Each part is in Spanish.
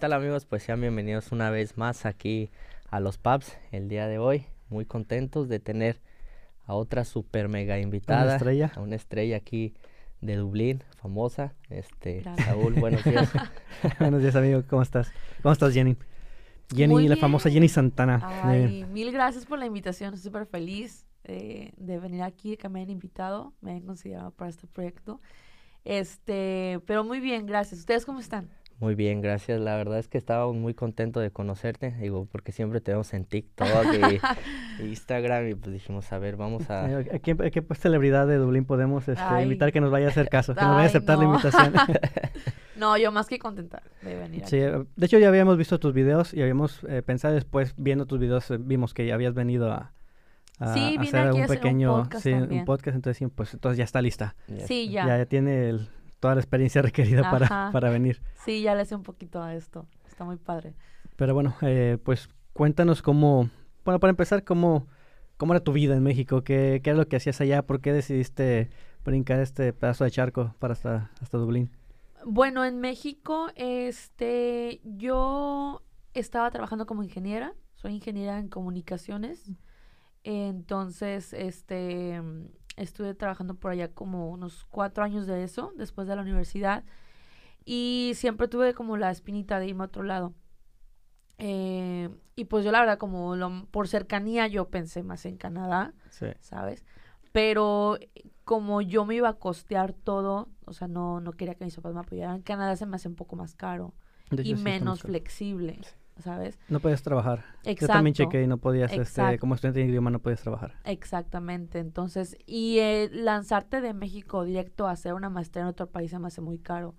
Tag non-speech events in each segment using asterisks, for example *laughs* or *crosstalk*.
tal amigos? Pues sean bienvenidos una vez más aquí a los pubs el día de hoy. Muy contentos de tener a otra super mega invitada. Una estrella. A una estrella aquí de Dublín, famosa. Este, Saúl, buenos días. *laughs* buenos días, amigo. ¿Cómo estás? ¿Cómo estás, Jenny? Jenny, la famosa Jenny Santana. Ay, mil gracias por la invitación. Estoy súper feliz de, de, venir aquí, que me hayan invitado, me hayan considerado para este proyecto. Este, pero muy bien, gracias. ¿Ustedes cómo están? Muy bien, gracias. La verdad es que estaba muy contento de conocerte, digo, porque siempre te vemos en TikTok *laughs* y, Instagram y pues dijimos, a ver, vamos a... ¿A qué, a celebridad de Dublín podemos este, invitar que nos vaya a hacer caso, que nos vaya a aceptar la invitación? *laughs* no, yo más que contenta de venir. Sí, de hecho ya habíamos visto tus videos y habíamos eh, pensado después, viendo tus videos, eh, vimos que ya habías venido a, sí, hacer un pequeño un podcast, sí, un podcast entonces pues entonces ya está lista. Sí ya ya tiene el, toda la experiencia *laughs* requerida para, para venir. Sí, ya le sé un poquito a esto. Está muy padre. Pero bueno, eh, pues cuéntanos cómo, bueno, para empezar, cómo, cómo era tu vida en México, qué, qué era lo que hacías allá, por qué decidiste brincar este pedazo de charco para hasta, hasta Dublín. Bueno, en México, este, yo estaba trabajando como ingeniera, soy ingeniera en comunicaciones. Entonces, este, Estuve trabajando por allá como unos cuatro años de eso, después de la universidad. Y siempre tuve como la espinita de irme a otro lado. Eh, y pues yo la verdad, como por cercanía, yo pensé más en Canadá, ¿sabes? Pero como yo me iba a costear todo, o sea, no, no quería que mis papás me apoyaran, Canadá se me hace un poco más caro y menos flexible. ¿Sabes? No puedes trabajar. Exacto. Yo también chequé y no podías, este, como estudiante de idioma no podías trabajar. Exactamente, entonces, y eh, lanzarte de México directo a hacer una maestría en otro país se me hace muy caro.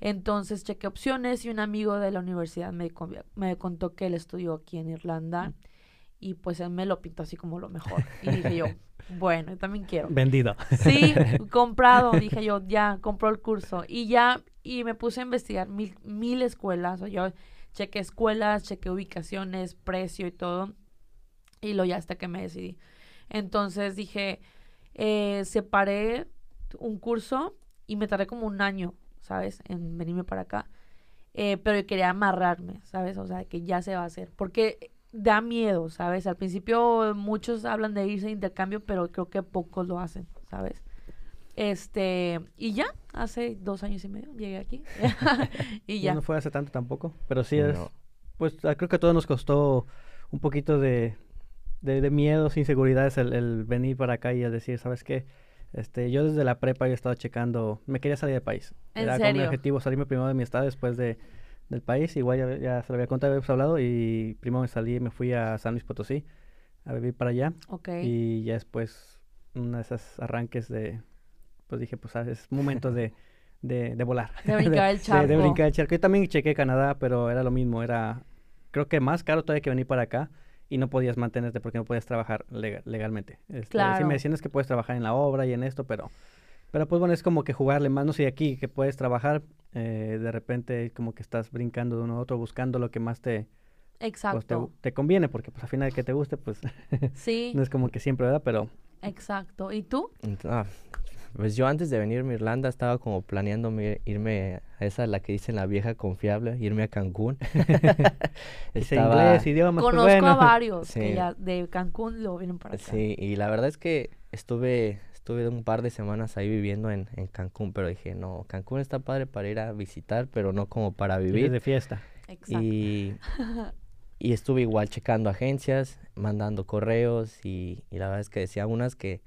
Entonces chequé opciones y un amigo de la universidad me, me contó que él estudió aquí en Irlanda y pues él me lo pintó así como lo mejor. Y dije yo, *laughs* bueno, yo también quiero. Vendido. Sí, *laughs* comprado, dije yo, ya, compró el curso. Y ya, y me puse a investigar mil, mil escuelas, o yo chequé escuelas, chequé ubicaciones, precio y todo. Y lo ya hasta que me decidí. Entonces dije, eh, separé un curso y me tardé como un año, ¿sabes? En venirme para acá. Eh, pero quería amarrarme, ¿sabes? O sea, que ya se va a hacer. Porque da miedo, ¿sabes? Al principio muchos hablan de irse de intercambio, pero creo que pocos lo hacen, ¿sabes? Este, y ya, hace dos años y medio llegué aquí. *laughs* y ya. No fue hace tanto tampoco, pero sí es, pues ah, creo que a todos nos costó un poquito de, de, miedos, inseguridades el, venir para acá y a decir, ¿sabes qué? Este, yo desde la prepa he estado checando, me quería salir del país. Era como mi objetivo salirme primero de mi estado después de, del país. Igual ya, ya se lo había contado, habíamos hablado y primero me salí, me fui a San Luis Potosí a vivir para allá. Y ya después, una de esas arranques de, pues dije, pues ah, es momento de, *laughs* de, volar. De brincar *laughs* el charco. De, brincar el charco. Yo también chequé Canadá, pero era lo mismo, era creo que más caro todavía que venir para acá y no podías mantenerte porque no podías trabajar legalmente. Este, claro. Sí me decían es que puedes trabajar en la obra y en esto, pero, pero pues bueno, es como que jugarle más, no sé, aquí que puedes trabajar, eh, de repente como que estás brincando de uno a otro, buscando lo que más te... Pues, Exacto. te, conviene, porque pues al final que te guste, pues *laughs* sí. no es como que siempre, ¿verdad? Pero... Exacto. ¿Y tú? Ah, pues yo antes de venirme a Irlanda estaba como planeando irme a esa, la que dicen la vieja confiable, irme a Cancún. *laughs* estaba... inglés, idiomas, pues Conozco a varios que ya de Cancún lo vienen para acá. Sí, y la verdad es que estuve estuve un par de semanas ahí viviendo en, en Cancún, pero dije, no, Cancún está padre para ir a visitar, pero no como para vivir. de fiesta. Exacto. Y, *laughs* y estuve igual checando agencias, mandando correos y, y la verdad es que decía unas que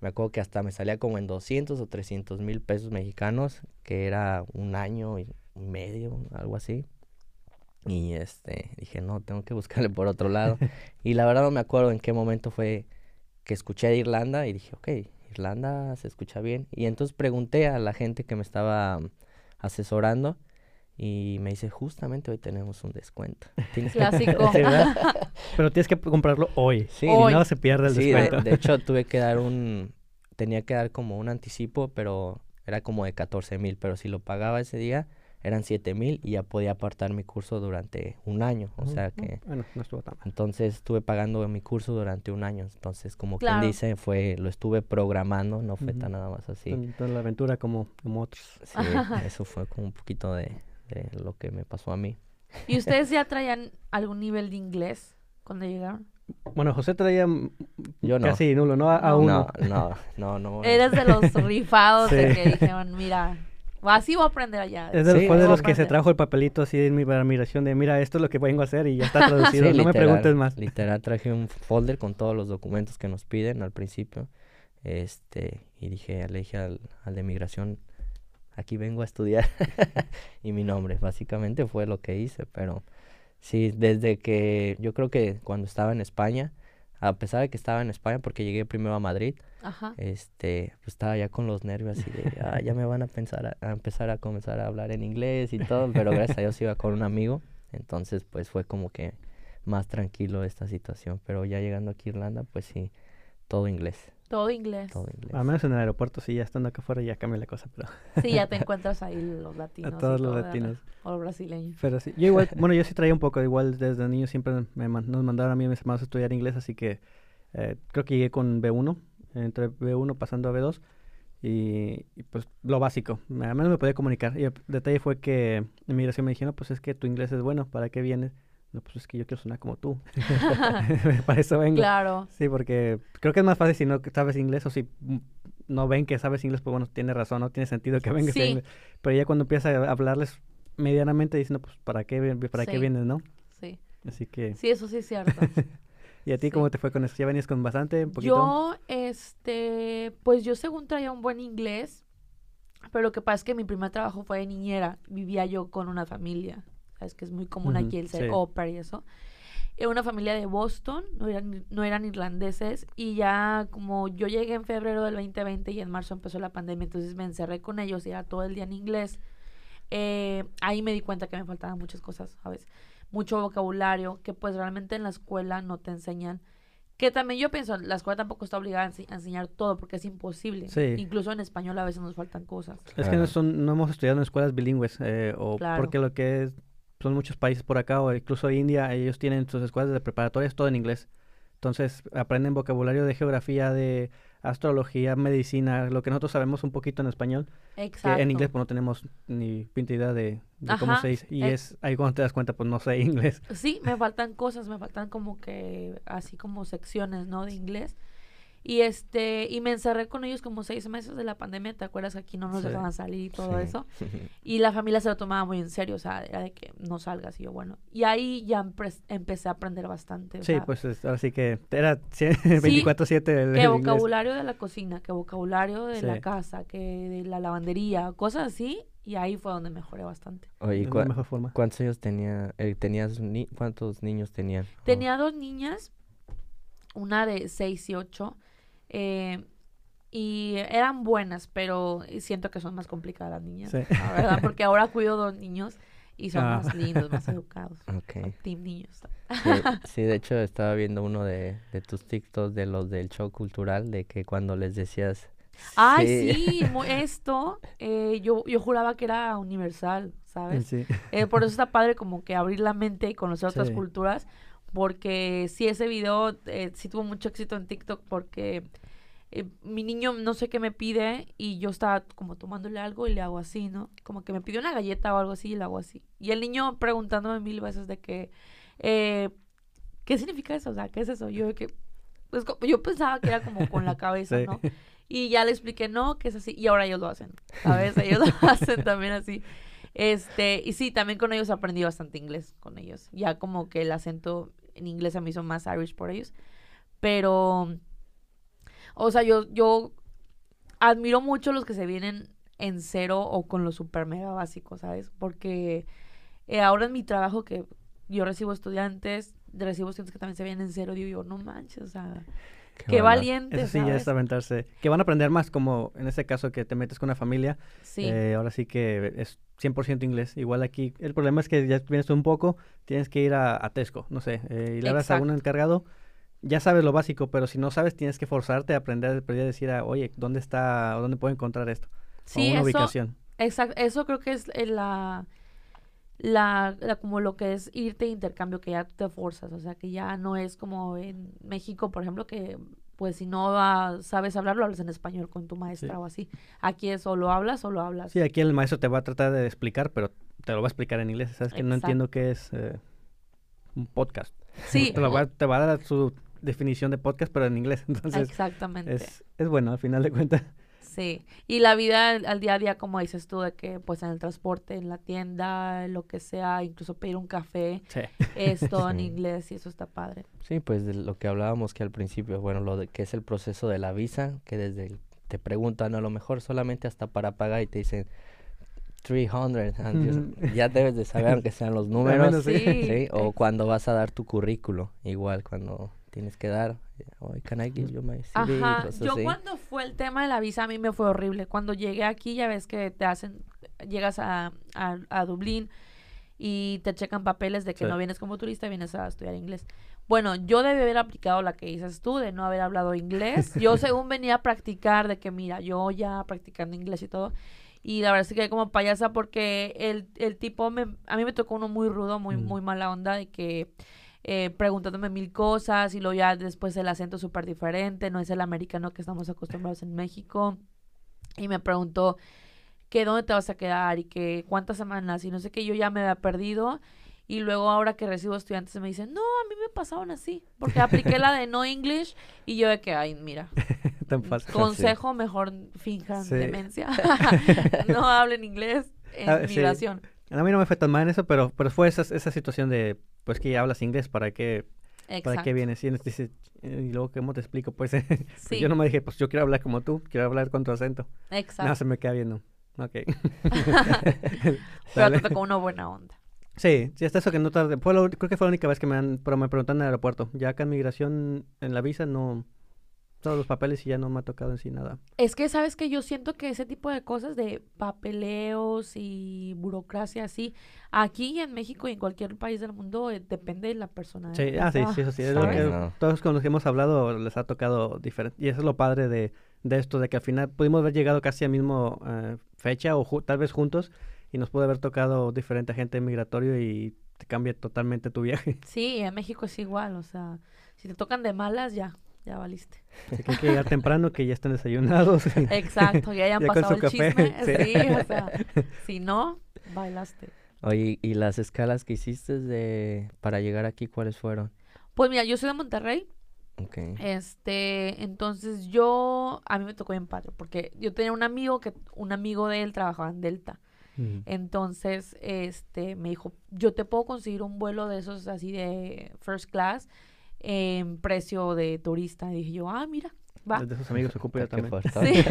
me acuerdo que hasta me salía como en 200 o 300 mil pesos mexicanos, que era un año y medio, algo así. Y este, dije, no, tengo que buscarle por otro lado. *laughs* y la verdad no me acuerdo en qué momento fue que escuché de Irlanda y dije, ok, Irlanda se escucha bien. Y entonces pregunté a la gente que me estaba asesorando y me dice, justamente hoy tenemos un descuento. *laughs* Clásico. *laughs* *laughs* Pero tienes que comprarlo hoy. Sí, hoy. no se pierde el descuento. De, de, hecho, tuve que dar un, tenía que dar como un anticipo, pero era como de 14 mil. Pero si lo pagaba ese día, eran 7 mil y ya podía apartar mi curso durante un año. O sea que... Bueno, no estuvo tan mal. Entonces estuve pagando mi curso durante un año. Entonces, como quien dice, fue, lo estuve programando, no fue tan nada más así. Entonces la aventura como, como otros. Sí, eso fue como un poquito de de lo que me pasó a mí. ¿Y *laughs* ustedes ya traían algún nivel de inglés cuando llegaron? Bueno, José traía Yo no. casi nulo, ¿no? A, a uno. No, no, no, no. *laughs* Eres de los *laughs* rifados de que dijeron, mira, así voy a aprender allá. Es de, Sí, fue de los que se aprender". trajo el papelito así en mi para migración de, mira, esto es lo que vengo a hacer y ya está traducido, Sí, no me preguntes más. Literal, traje un folder con todos los documentos que nos piden al principio. Este, y dije, le dije al, al de migración, aquí vengo a estudiar. *laughs* y mi nombre, básicamente fue lo que hice. Pero sí, desde que yo creo que cuando estaba en España, a pesar de que estaba en España, porque llegué primero a Madrid, Ajá. este, pues estaba ya con los nervios así de, ah, ya me van a pensar a, a empezar a comenzar a hablar en inglés y todo, pero gracias a Dios iba con un amigo, entonces pues fue como que más tranquilo esta situación, pero ya llegando aquí a Irlanda, pues sí, todo inglés, Todo inglés. todo inglés. Al menos en el aeropuerto, sí, ya estando acá afuera ya cambia la cosa, pero, *laughs* Sí, ya te *laughs* encuentras ahí los latinos. y todos los latinos. O los brasileños. pero sí. Yo igual, *laughs* bueno, yo sí traía un poco, igual desde niño siempre me man- nos mandaron a mí y a mis hermanos a estudiar inglés, así que eh, creo que llegué con B1, entre B1 pasando a B2, y, y, pues lo básico, al menos me podía comunicar. Y el detalle fue que en migración me dijeron, no, pues es que tu inglés es bueno, ¿para qué vienes? No, pues es que yo quiero sonar como tú. *laughs* *laughs* Para eso vengo. Claro. Sí, porque creo que es más fácil si no sabes inglés o si no ven que sabes inglés, pues bueno, tiene razón, no tiene sentido que vengas a Sí. inglés. Pero ya cuando empiezas a hablarles medianamente dicen, no, pues ¿para qué, para Sí. qué vienes, no? Sí. Así que... Sí, eso sí es cierto. *laughs* ¿Y a ti sí. cómo te fue con eso? ¿Ya venías con bastante, un poquito? Yo, este, pues yo según traía un buen inglés, pero lo que pasa es que mi primer trabajo fue de niñera. Vivía yo con una familia. Sabes que es muy común Ujú, aquí el ser sí. pair y eso. Era una familia de Boston, no eran, no eran irlandeses. Y ya como yo llegué en febrero del 2020 y en marzo empezó la pandemia, entonces me encerré con ellos y era todo el día en inglés. eh, ahí me di cuenta que me faltaban muchas cosas, ¿sabes? Mucho vocabulario que pues realmente en la escuela no te enseñan. Que también yo pienso, la escuela tampoco está obligada a, ense- a enseñar todo porque es imposible. Sí. Incluso en español a veces nos faltan cosas. Es que no, son, no hemos estudiado en escuelas bilingües, eh, o Claro. porque lo que es, son muchos países por acá, o incluso India, ellos tienen sus escuelas de preparatorias todo en inglés. Entonces aprenden vocabulario de geografía, de astrología, medicina, lo que nosotros sabemos un poquito en español, Exacto. que en inglés pues no tenemos ni pinta idea de, de cómo se dice. Y eh. es ahí cuando te das cuenta, pues no sé inglés. Sí, me faltan cosas, me faltan como que así como secciones, ¿no? De inglés. Y este, y me encerré con ellos como seis meses de la pandemia, ¿te acuerdas aquí no nos Sí. dejaban salir y todo Sí. eso? *laughs* Y la familia se lo tomaba muy en serio, o sea, era de que no salgas y yo, bueno. Y ahí ya empre- empecé a aprender bastante. o Sí, sea, pues es- ahora sí que era 24-7 *laughs* el, el que *laughs* inglés. vocabulario de la cocina, que vocabulario de la casa, que de la lavandería, cosas así. Y ahí fue donde mejoré bastante. Oye, ¿y Es la cua- mejor forma. ¿cuántos años tenía, eh, tenías, ni- cuántos niños tenían? Oh, Tenía dos niñas, una de 6 y 8, y eran buenas, pero siento que son más complicadas las niñas, Sí. la verdad, porque ahora cuido dos niños y son Ah. más lindos, más educados. *laughs* Ok. Team niños. Sí, *laughs* sí, de hecho estaba viendo uno de, de tus TikToks de los del show cultural, de que cuando les decías... Ay, sí, *laughs* mu- esto, eh, yo, yo juraba que era universal, ¿sabes? Sí. Eh, por eso está padre como que abrir la mente y conocer otras Sí. culturas, porque sí, ese video eh, sí tuvo mucho éxito en TikTok porque eh, mi niño no sé qué me pide y yo estaba como tomándole algo y le hago así, ¿no? Como que me pidió una galleta o algo así y le hago así. Y el niño preguntándome mil veces de que, eh, ¿qué significa eso? O sea, ¿qué es eso? Yo que, pues yo pensaba que era como con la *laughs* cabeza, Sí. ¿no? Y ya le expliqué, no, que es así. Y ahora ellos lo hacen. ¿Sabes? Ellos lo *laughs* hacen también así. Este, y sí, también con ellos aprendí bastante inglés con ellos. Ya como que el acento en inglés a mí son más Irish por ellos. Pero, o sea, yo, yo admiro mucho los que se vienen en cero o con lo super mega básico, ¿sabes? Porque eh, ahora en mi trabajo que yo recibo estudiantes, recibo estudiantes que también se vienen en cero, digo yo, no manches, o sea, qué, bárbaro. valiente, Eso sí, ya es aventarse. Que van a aprender más, como en este caso que te metes con una familia. Sí. eh, ahora sí que es 100% inglés. Igual aquí, el problema es que ya vienes un poco, tienes que ir a, a Tesco, no sé, eh, y le hablas a un encargado. Ya sabes lo básico, pero si no sabes, tienes que forzarte a aprender, a decir, a, oye, ¿dónde está, o dónde puedo encontrar esto? sí, o una eso, ubicación. exacto, eso creo que es eh, la, la, la- como lo que es irte de intercambio, que ya te forzas, o sea, que ya no es como en México, por ejemplo, que pues si no ah, sabes hablar, lo hablas en español con tu maestra Sí. o así. Aquí es o lo hablas o lo hablas. Sí, aquí el maestro te va a tratar de explicar, pero te lo voy a explicar en inglés. Sabes que no entiendo qué es eh, un podcast. Sí. *laughs* te, lo va, te va a dar su definición de podcast, pero en inglés. *laughs* Entonces, Exactamente. Es, es bueno al final de cuentas. Sí, y la vida al día a día, como dices tú, de que pues en el transporte, en la tienda, lo que sea, incluso pedir un café, es todo *laughs* en inglés y eso está padre. Sí, pues de lo que hablábamos que al principio, bueno, lo de que es el proceso de la visa, que desde te preguntan a lo mejor solamente hasta para pagar y te dicen 300, *laughs* ya debes de saber aunque sean los *laughs* números, sí. o cuando vas a dar tu currículo, igual cuando tienes que dar, can I give you my CV? Ajá, yo cuando fue el tema de la visa a mí me fue horrible. Cuando llegué aquí ya ves que te hacen, llegas a, a, Dublín y te checan papeles de que no vienes como turista, vienes a estudiar inglés. Bueno, yo debí haber aplicado la que dices tú, de no haber hablado inglés. Yo *laughs* según venía a practicar, de que mira, yo ya practicando inglés y todo. Y la verdad es que quedé como payasa porque el, el tipo, me, a mí me tocó uno muy rudo, muy, mm. muy mala onda, de que eh, preguntándome mil cosas y luego ya después el acento súper diferente, no es el americano que estamos acostumbrados en México. Y me preguntó que dónde te vas a quedar y que cuántas semanas y no sé qué, yo ya me había perdido. Y luego ahora que recibo estudiantes me dicen, no, a mí me pasaban así, porque apliqué la de no English y yo de que, ay, mira, *laughs* Tan fácil. consejo, mejor finjan demencia, *laughs* *laughs* no hablen inglés en ah, migración. A mí no me fue tan mal en eso, pero, pero fue esa, esa situación de, pues que hablas inglés, ¿para qué, ¿para qué vienes? Y, dice, y luego, ¿cómo te explico? Pues, *laughs* pues, yo no me dije, pues yo quiero hablar como tú, quiero hablar con tu acento. Exacto. Nada, se me queda viendo. Ok. pero te tocó una buena onda. Sí, sí, hasta eso que no tarde. Fue creo que fue la única vez que me, han, pero me preguntaron en el aeropuerto. Ya acá en migración, en la visa, no, todos los papeles y ya no me ha tocado en sí nada. Es que sabes que yo siento que ese tipo de cosas de papeleos y burocracia así, aquí en México y en cualquier país del mundo eh, depende de la persona. Sí, ah, sí, sí, eso sí. Es lo que todos con los que hemos hablado les ha tocado diferente. Y eso es lo padre de, de esto, de que al final pudimos haber llegado casi a mismo eh, fecha o tal vez juntos y nos puede haber tocado diferente gente migratorio y te cambia totalmente tu viaje. Sí, en México es igual, o sea, si te tocan de malas ya ya valiste. Así que hay que llegar temprano, que ya estén desayunados. *laughs* Exacto, ya hayan pasado el chisme. *laughs* Sí. o sea, si no, bailaste. Oye, ¿y las escalas que hiciste de para llegar aquí, cuáles fueron? Pues mira, yo soy de Monterrey. Okay. Este, entonces yo, a mí me tocó bien padre, porque yo tenía un amigo que, un amigo de él trabajaba en Delta. Entonces, este, me dijo, yo te puedo conseguir un vuelo de esos así de first class en precio de turista. Y dije yo, ah, mira, va. De esos amigos se ocupa también. Sí.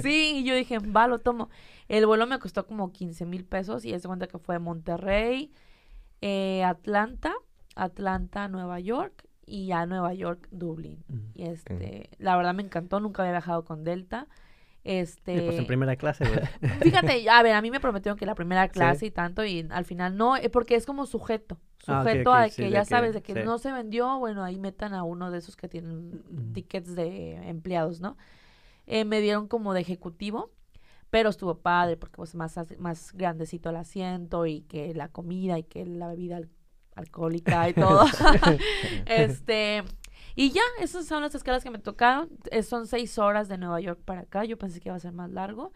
*laughs* sí, y yo dije, va, lo tomo. El vuelo me costó como 15 mil pesos y es de cuenta que fue de Monterrey, eh, Atlanta, Atlanta, Nueva York y ya Nueva York, Dublín. Y este, la verdad me encantó, nunca había viajado con Delta. Este... pues en primera clase, güey. *laughs* Fíjate, a ver, a mí me prometieron que la primera clase y tanto, y al final no, eh, porque es como sujeto. Ah, sujeto a que ya sabes, de que no se vendió, bueno, ahí metan a uno de esos que tienen tickets de empleados, ¿no? Eh, me dieron como de ejecutivo, pero estuvo padre porque pues más, más grandecito el asiento y que la comida y que la bebida alcohólica y todo. *laughs* *laughs* este, y ya, esas son las escalas que me tocaron. son seis horas de Nueva York para acá. Yo pensé que iba a ser más largo.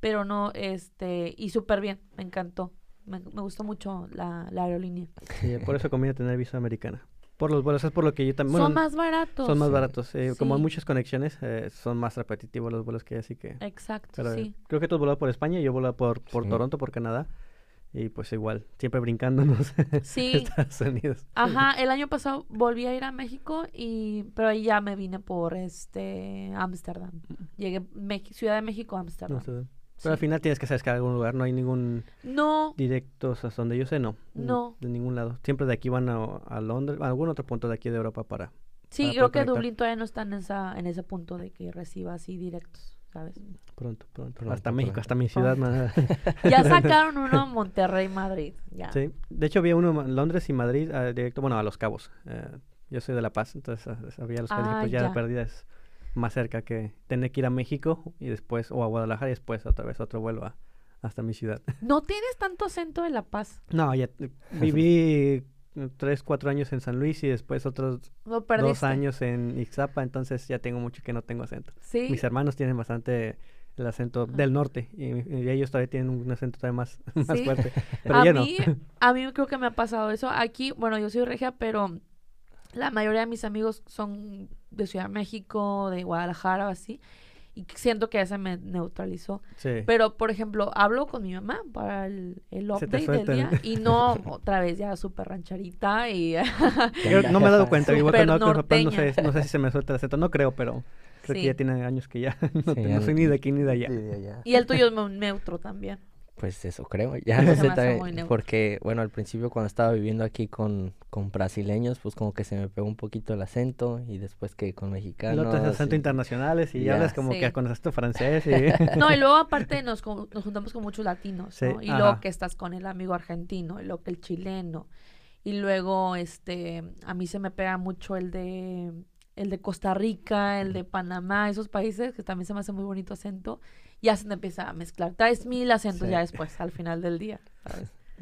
Pero no, este, y súper bien, me encantó. Me, gustó mucho la, aerolínea. Sí, por eso conviene tener visa americana. Por los vuelos, es por lo que yo también... son más baratos. Son más baratos. Eh, como hay muchas conexiones, eh, son más repetitivos los vuelos que hay, así que... Exacto, sí. Creo que tú has volado por España, yo he volado por, por Toronto, por Canadá. Y pues igual, siempre brincándonos *laughs* sí. Estados Unidos. Ajá, el año pasado volví a ir a México y pero ahí ya me vine por este Ámsterdam. Llegué Ciudad de México, Ámsterdam. Pero al final tienes que saber que algún lugar, no hay ningún no directo hasta donde yo sé, no. No. De ningún lado. Siempre de aquí van a, Londres, a algún otro punto de aquí de Europa para Sí, creo que Dublín todavía no está en esa en ese punto de que reciba así directos. Pronto, pronto. hasta México, hasta mi ciudad. *laughs* ya *laughs* sacaron uno Monterrey, Madrid. Ya. Sí, de hecho había uno en Londres y Madrid, ah, directo, bueno, a Los Cabos. Eh, yo soy de La Paz, entonces ah, había Los Cabos, pues ya, ya. perdida es más cerca que tener que ir a México y después, o a Guadalajara y después otra vez otro vuelo hasta mi ciudad. ¿No tienes tanto acento de La Paz? No, ya viví tres, cuatro años en San Luis y después otros dos años en Ixapa, entonces ya tengo mucho que no tengo acento. ¿Sí? Mis hermanos tienen bastante el acento del norte y, ellos todavía tienen un acento todavía más, *laughs* más fuerte. *laughs* Pero a mí, a mí creo que me ha pasado eso. Aquí, bueno, yo soy regia, pero la mayoría de mis amigos son de Ciudad de México, de Guadalajara o así. Y siento que ya se me neutralizó. Pero, por ejemplo, hablo con mi mamá para el, el update del día y no *laughs* otra vez ya súper rancharita y... *laughs* no me he dado cuenta. Igual que no, no, sé, no sé si se me suelta el acento. No creo, pero creo que ya tiene años que ya *laughs* no, soy ni de aquí ni de allá. Y el tuyo es neutro también. Pues eso creo, *laughs* ya no sé también, porque bueno, al principio cuando estaba viviendo aquí con, con brasileños, pues como que se me pegó un poquito el acento y después que con mexicanos. Los acento internacionales y ya hablas como que con acento francés. Y... *laughs* no, y luego *laughs* aparte nos, nos juntamos con muchos latinos, ¿no? Y luego que estás con el amigo argentino, y luego que el chileno, y luego este, a mí se me pega mucho el de, el de Costa Rica, el de Panamá, esos países que también se me hace muy bonito acento ya se te empieza a mezclar. Traes mil acentos ya después, al final del día,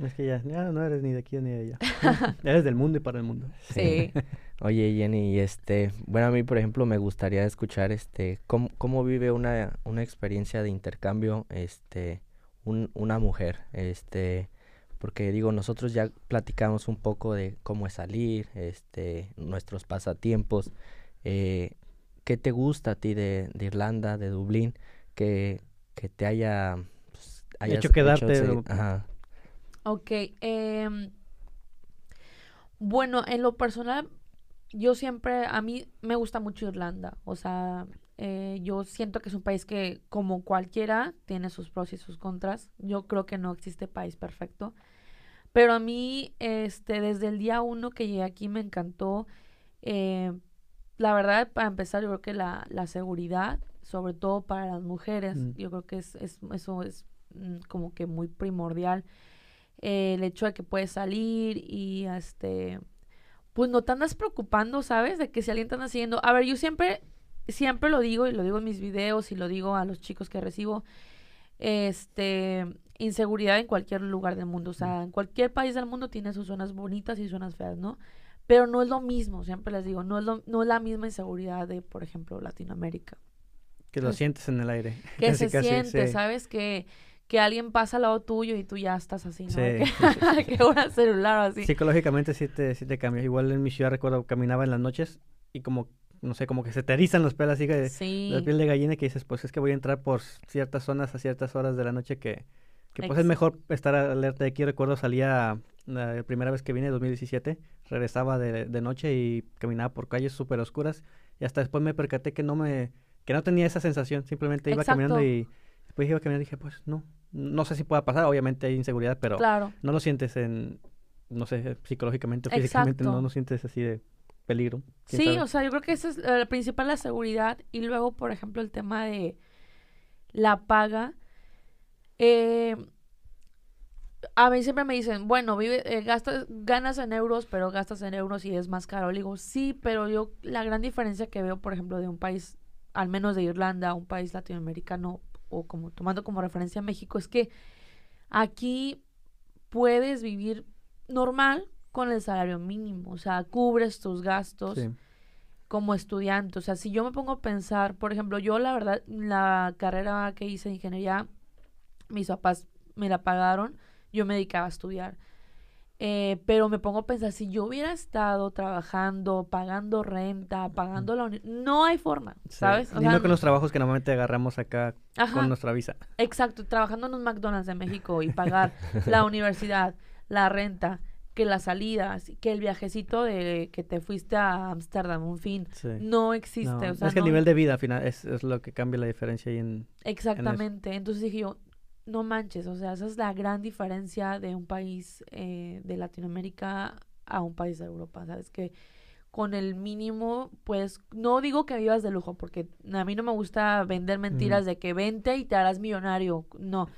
Es que ya, no eres ni de aquí ni de allá. *laughs* eres del mundo y para el mundo. Sí. *laughs* Oye, Jenny, este, bueno, a mí, por ejemplo, me gustaría escuchar, este, cómo, cómo vive una, una experiencia de intercambio, este, un, una mujer, este, porque digo, nosotros ya platicamos un poco de cómo es salir, este, nuestros pasatiempos, eh, ¿qué te gusta a ti de, de Irlanda, de Dublín? Que, que te haya pues, hecho quedarte. ajá. Ok. Em, bueno, en lo personal, yo siempre, a mí me gusta mucho Irlanda. O sea, eh, yo siento que es un país que, como cualquiera, tiene sus pros y sus contras. Yo creo que no existe país perfecto. Pero a mí, este, desde el día uno que llegué aquí me encantó. Eh, la verdad, para empezar, yo creo que la, la seguridad, sobre todo para las mujeres. Mm. Yo creo que es, es, eso es mm, como que muy primordial. Eh, el hecho de que puedes salir y este pues no te andas preocupando, ¿sabes? De que si alguien te anda siguiendo. A ver, yo siempre, siempre lo digo y lo digo en mis videos y lo digo a los chicos que recibo. Este, inseguridad en cualquier lugar del mundo. O sea, mm. en cualquier país del mundo tiene sus zonas bonitas y zonas feas, ¿no? Pero no es lo mismo, siempre les digo, no es, lo, no es la misma inseguridad de, por ejemplo, Latinoamérica. Que lo sientes en el aire. *laughs* Que se siente, ¿sabes? Que, que alguien pasa al lado tuyo y tú ya estás así, ¿no? Sí. *laughs* que, un celular o así. Psicológicamente sí te, sí te cambia. Igual en mi ciudad recuerdo caminaba en las noches y como, no sé, como que se te erizan los pelos así que sí. la piel de gallina que dices, pues es que voy a entrar por ciertas zonas a ciertas horas de la noche que, que pues es mejor estar alerta. De aquí recuerdo salía la primera vez que vine, 2017, regresaba de, de noche y caminaba por calles súper oscuras. Y hasta después me percaté que no me que no tenía esa sensación, simplemente iba caminando y después iba caminando y dije, pues no, no sé si pueda pasar, obviamente hay inseguridad, pero no lo sientes en, no sé, psicológicamente o físicamente, no lo sientes así de peligro. Sí, o sea, yo creo que eso es el principal, la seguridad, y luego, por ejemplo, el tema de la paga. Eh, a mí siempre me dicen, bueno, vive, eh, gastas, ganas en euros, pero gastas en euros y es más caro. Le digo, sí, pero yo la gran diferencia que veo, por ejemplo, de un país al menos de Irlanda, un país latinoamericano, o como tomando como referencia a México, es que aquí puedes vivir normal con el salario mínimo, o sea, cubres tus gastos como estudiante. O sea, si yo me pongo a pensar, por ejemplo, yo la verdad, la carrera que hice de ingeniería, mis papás me la pagaron, yo me dedicaba a estudiar. Eh, pero me pongo a pensar, si yo hubiera estado trabajando, pagando renta, pagando la no hay forma, ¿sabes? O no con los trabajos que normalmente agarramos acá con nuestra visa. Exacto, trabajando en un McDonald's de México y pagar *laughs* la universidad, la renta, que las salidas, que el viajecito de que te fuiste a Ámsterdam, un fin, no existe. o sea, es que el nivel de vida al final es, es, lo que cambia la diferencia ahí en... Exactamente, entonces dije yo, no manches, o sea, esa es la gran diferencia de un país eh, de Latinoamérica a un país de Europa, ¿sabes? Que con el mínimo, pues, no digo que vivas de lujo, porque a mí no me gusta vender mentiras de que vente y te harás millonario, no,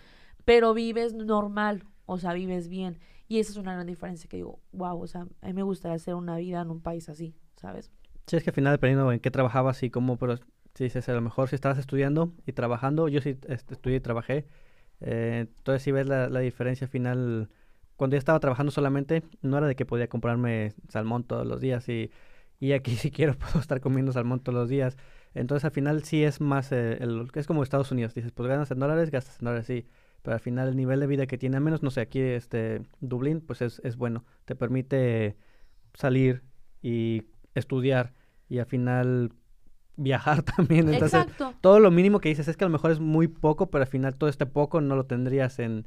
pero vives normal, o sea, vives bien. Y esa es una gran diferencia que digo, wow, o sea, a mí me gustaría hacer una vida en un país así, ¿sabes? Sí, es que al final, dependiendo en qué trabajabas y cómo, pero sí, sí, a lo mejor si estabas estudiando y trabajando, yo sí este, estudié y trabajé, eh, entonces, si ves la, la, diferencia final, cuando ya estaba trabajando solamente, no era de que podía comprarme salmón todos los días y, y aquí *laughs* si quiero puedo estar comiendo salmón todos los días. Entonces al final sí es más, eh, el, es como Estados Unidos, dices, pues ganas en dólares, gastas en dólares, sí, pero al final el nivel de vida que tiene, al menos, no sé, aquí este Dublín, pues es, es bueno, te permite salir y estudiar y al final viajar *laughs* también. Entonces, Exacto. todo lo mínimo que dices es que a lo mejor es muy poco, pero al final todo este poco no lo tendrías en,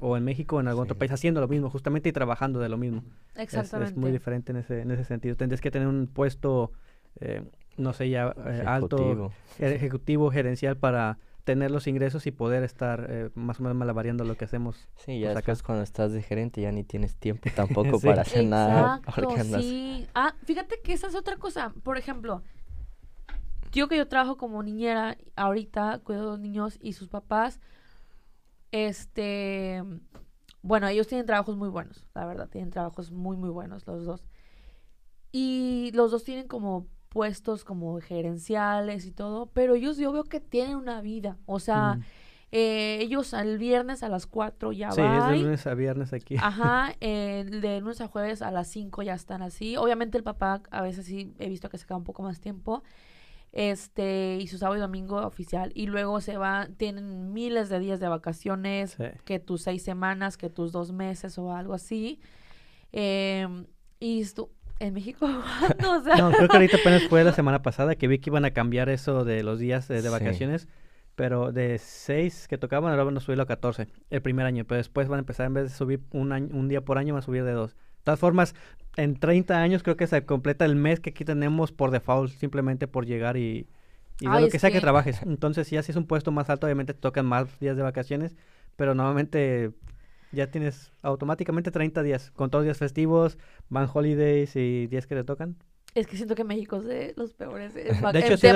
o en México o en algún otro país haciendo lo mismo, justamente y trabajando de lo mismo. Exactamente. Es, muy diferente en ese, en ese sentido. Tendrías que tener un puesto, eh, no sé, ya eh, alto, ejecutivo, gerencial para tener los ingresos y poder estar eh, más o menos malavariando lo que hacemos. Sí, ya pues, cuando estás de gerente ya ni tienes tiempo *laughs* tampoco para hacer nada. sí. Ah, fíjate que esa es otra cosa. Por ejemplo, yo que yo trabajo como niñera, ahorita cuido a los niños y sus papás, este, bueno, ellos tienen trabajos muy buenos, la verdad, tienen trabajos muy, muy buenos los dos. Y los dos tienen como puestos como gerenciales y todo, pero ellos yo veo que tienen una vida, o sea... Eh, ellos el viernes a las 4 ya van. Sí, es de lunes a viernes aquí. Ajá, *laughs* eh, de lunes a jueves a las 5 ya están así. Obviamente el papá a veces sí he visto que se queda un poco más tiempo este, y su sábado y domingo oficial, y luego se va, tienen miles de días de vacaciones, que tus seis semanas, que tus dos meses o algo así. Em, y esto, en México, *laughs* no, no, creo que ahorita apenas fue la semana pasada que vi que iban a cambiar eso de los días de, vacaciones, pero de seis que tocaban, ahora van a subirlo a 14 el primer año, pero después van a empezar, en vez de subir un, año, un día por año, van a subir de dos. De todas formas, en 30 años creo que se completa el mes que aquí tenemos por default, simplemente por llegar y, y de lo que sea que... trabajes. Entonces, si haces un puesto más alto, obviamente te tocan más días de vacaciones, pero normalmente ya tienes automáticamente 30 días, con todos días festivos, van holidays y días que te tocan. Es que siento que México es de los peores. *laughs* de hecho, sí, de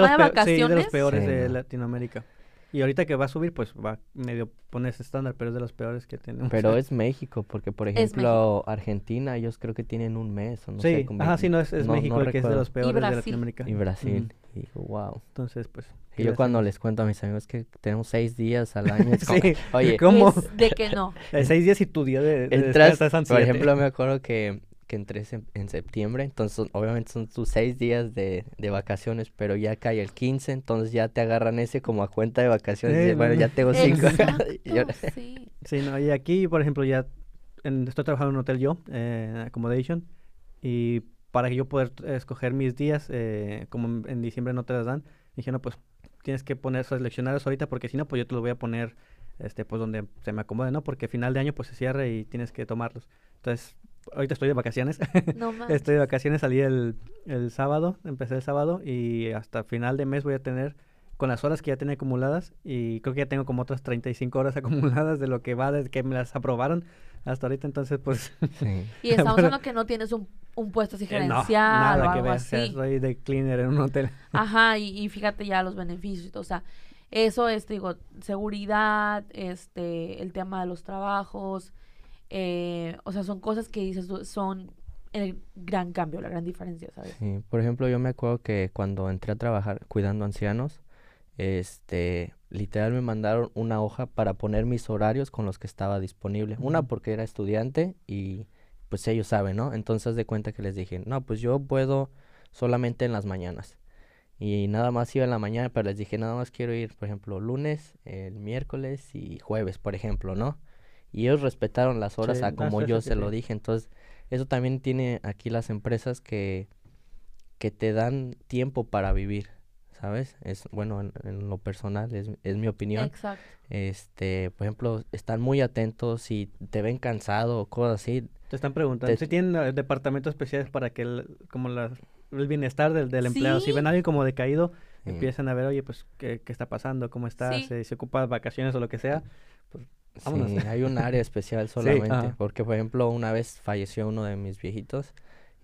los, peores de Latinoamérica. Y ahorita que va a subir, pues va medio ponerse estándar, pero es de los peores que tenemos. Pero es México, porque por ejemplo, Argentina, ellos creo que tienen un mes o no sí. sé. Ajá, sí, no, es, México el que es de los peores de Latinoamérica. Y Brasil. Y wow. Entonces, pues. Y yo cuando les cuento a mis amigos que tenemos seis días al *laughs* año, es sí. oye, ¿cómo? de que no. Seis días y tu día de, Entras, Por ejemplo, me acuerdo que que entré en, septiembre, entonces obviamente son tus seis días de, de, vacaciones, pero ya cae el 15, entonces ya te agarran ese como a cuenta de vacaciones. bueno, ya tengo cinco. *laughs* sí. sí, no, y aquí, por ejemplo, ya estoy trabajando en un hotel yo, eh, accommodation, y para que yo pueda escoger mis días, eh, como en, diciembre no te las dan, dije, no, pues tienes que poner, seleccionados ahorita, porque si no, pues yo te lo voy a poner, este, pues donde se me acomode, ¿no? Porque final de año, pues se cierra y tienes que tomarlos. Entonces, ahorita estoy de vacaciones. No *laughs* estoy de vacaciones, salí el, el sábado, empecé el sábado y hasta final de mes voy a tener con las horas que ya tenía acumuladas y creo que ya tengo como otras 35 horas *laughs* acumuladas de lo que va desde que me las aprobaron hasta ahorita, entonces pues... *laughs* Y estamos hablando que no tienes un, un puesto así gerencial o algo así. soy de cleaner en un hotel. Ajá, y, y fíjate ya los beneficios o sea, eso es, digo, seguridad, este, el tema de los trabajos, eh, o sea, son cosas que dices, son el gran cambio, la gran diferencia, ¿sabes? Sí, por ejemplo, yo me acuerdo que cuando entré a trabajar cuidando ancianos, este, literal me mandaron una hoja para poner mis horarios con los que estaba disponible. Una porque era estudiante y pues ellos saben, ¿no? Entonces de cuenta que les dije, no, pues yo puedo solamente en las mañanas. Y nada más iba en la mañana, pero les dije, nada más quiero ir, por ejemplo, lunes, el miércoles y jueves, por ejemplo, ¿no? Y ellos respetaron las horas a como yo se lo dije. Entonces, eso también tiene aquí las empresas que, que te dan tiempo para vivir, ¿sabes? Es bueno, en, lo personal, es, es, mi opinión. Exacto. Este, por ejemplo, están muy atentos si te ven cansado o cosas así. Te están preguntando si tienen eh, departamentos especiales para que el, como la, el bienestar del, del empleado, si ven a alguien como decaído, empiezan a ver, oye, pues, ¿qué, qué está pasando? ¿Cómo estás? ¿Se, ¿Se ocupa vacaciones o lo que sea? Pues Sí, hay un área *laughs* especial solamente. porque, por ejemplo, una vez falleció uno de mis viejitos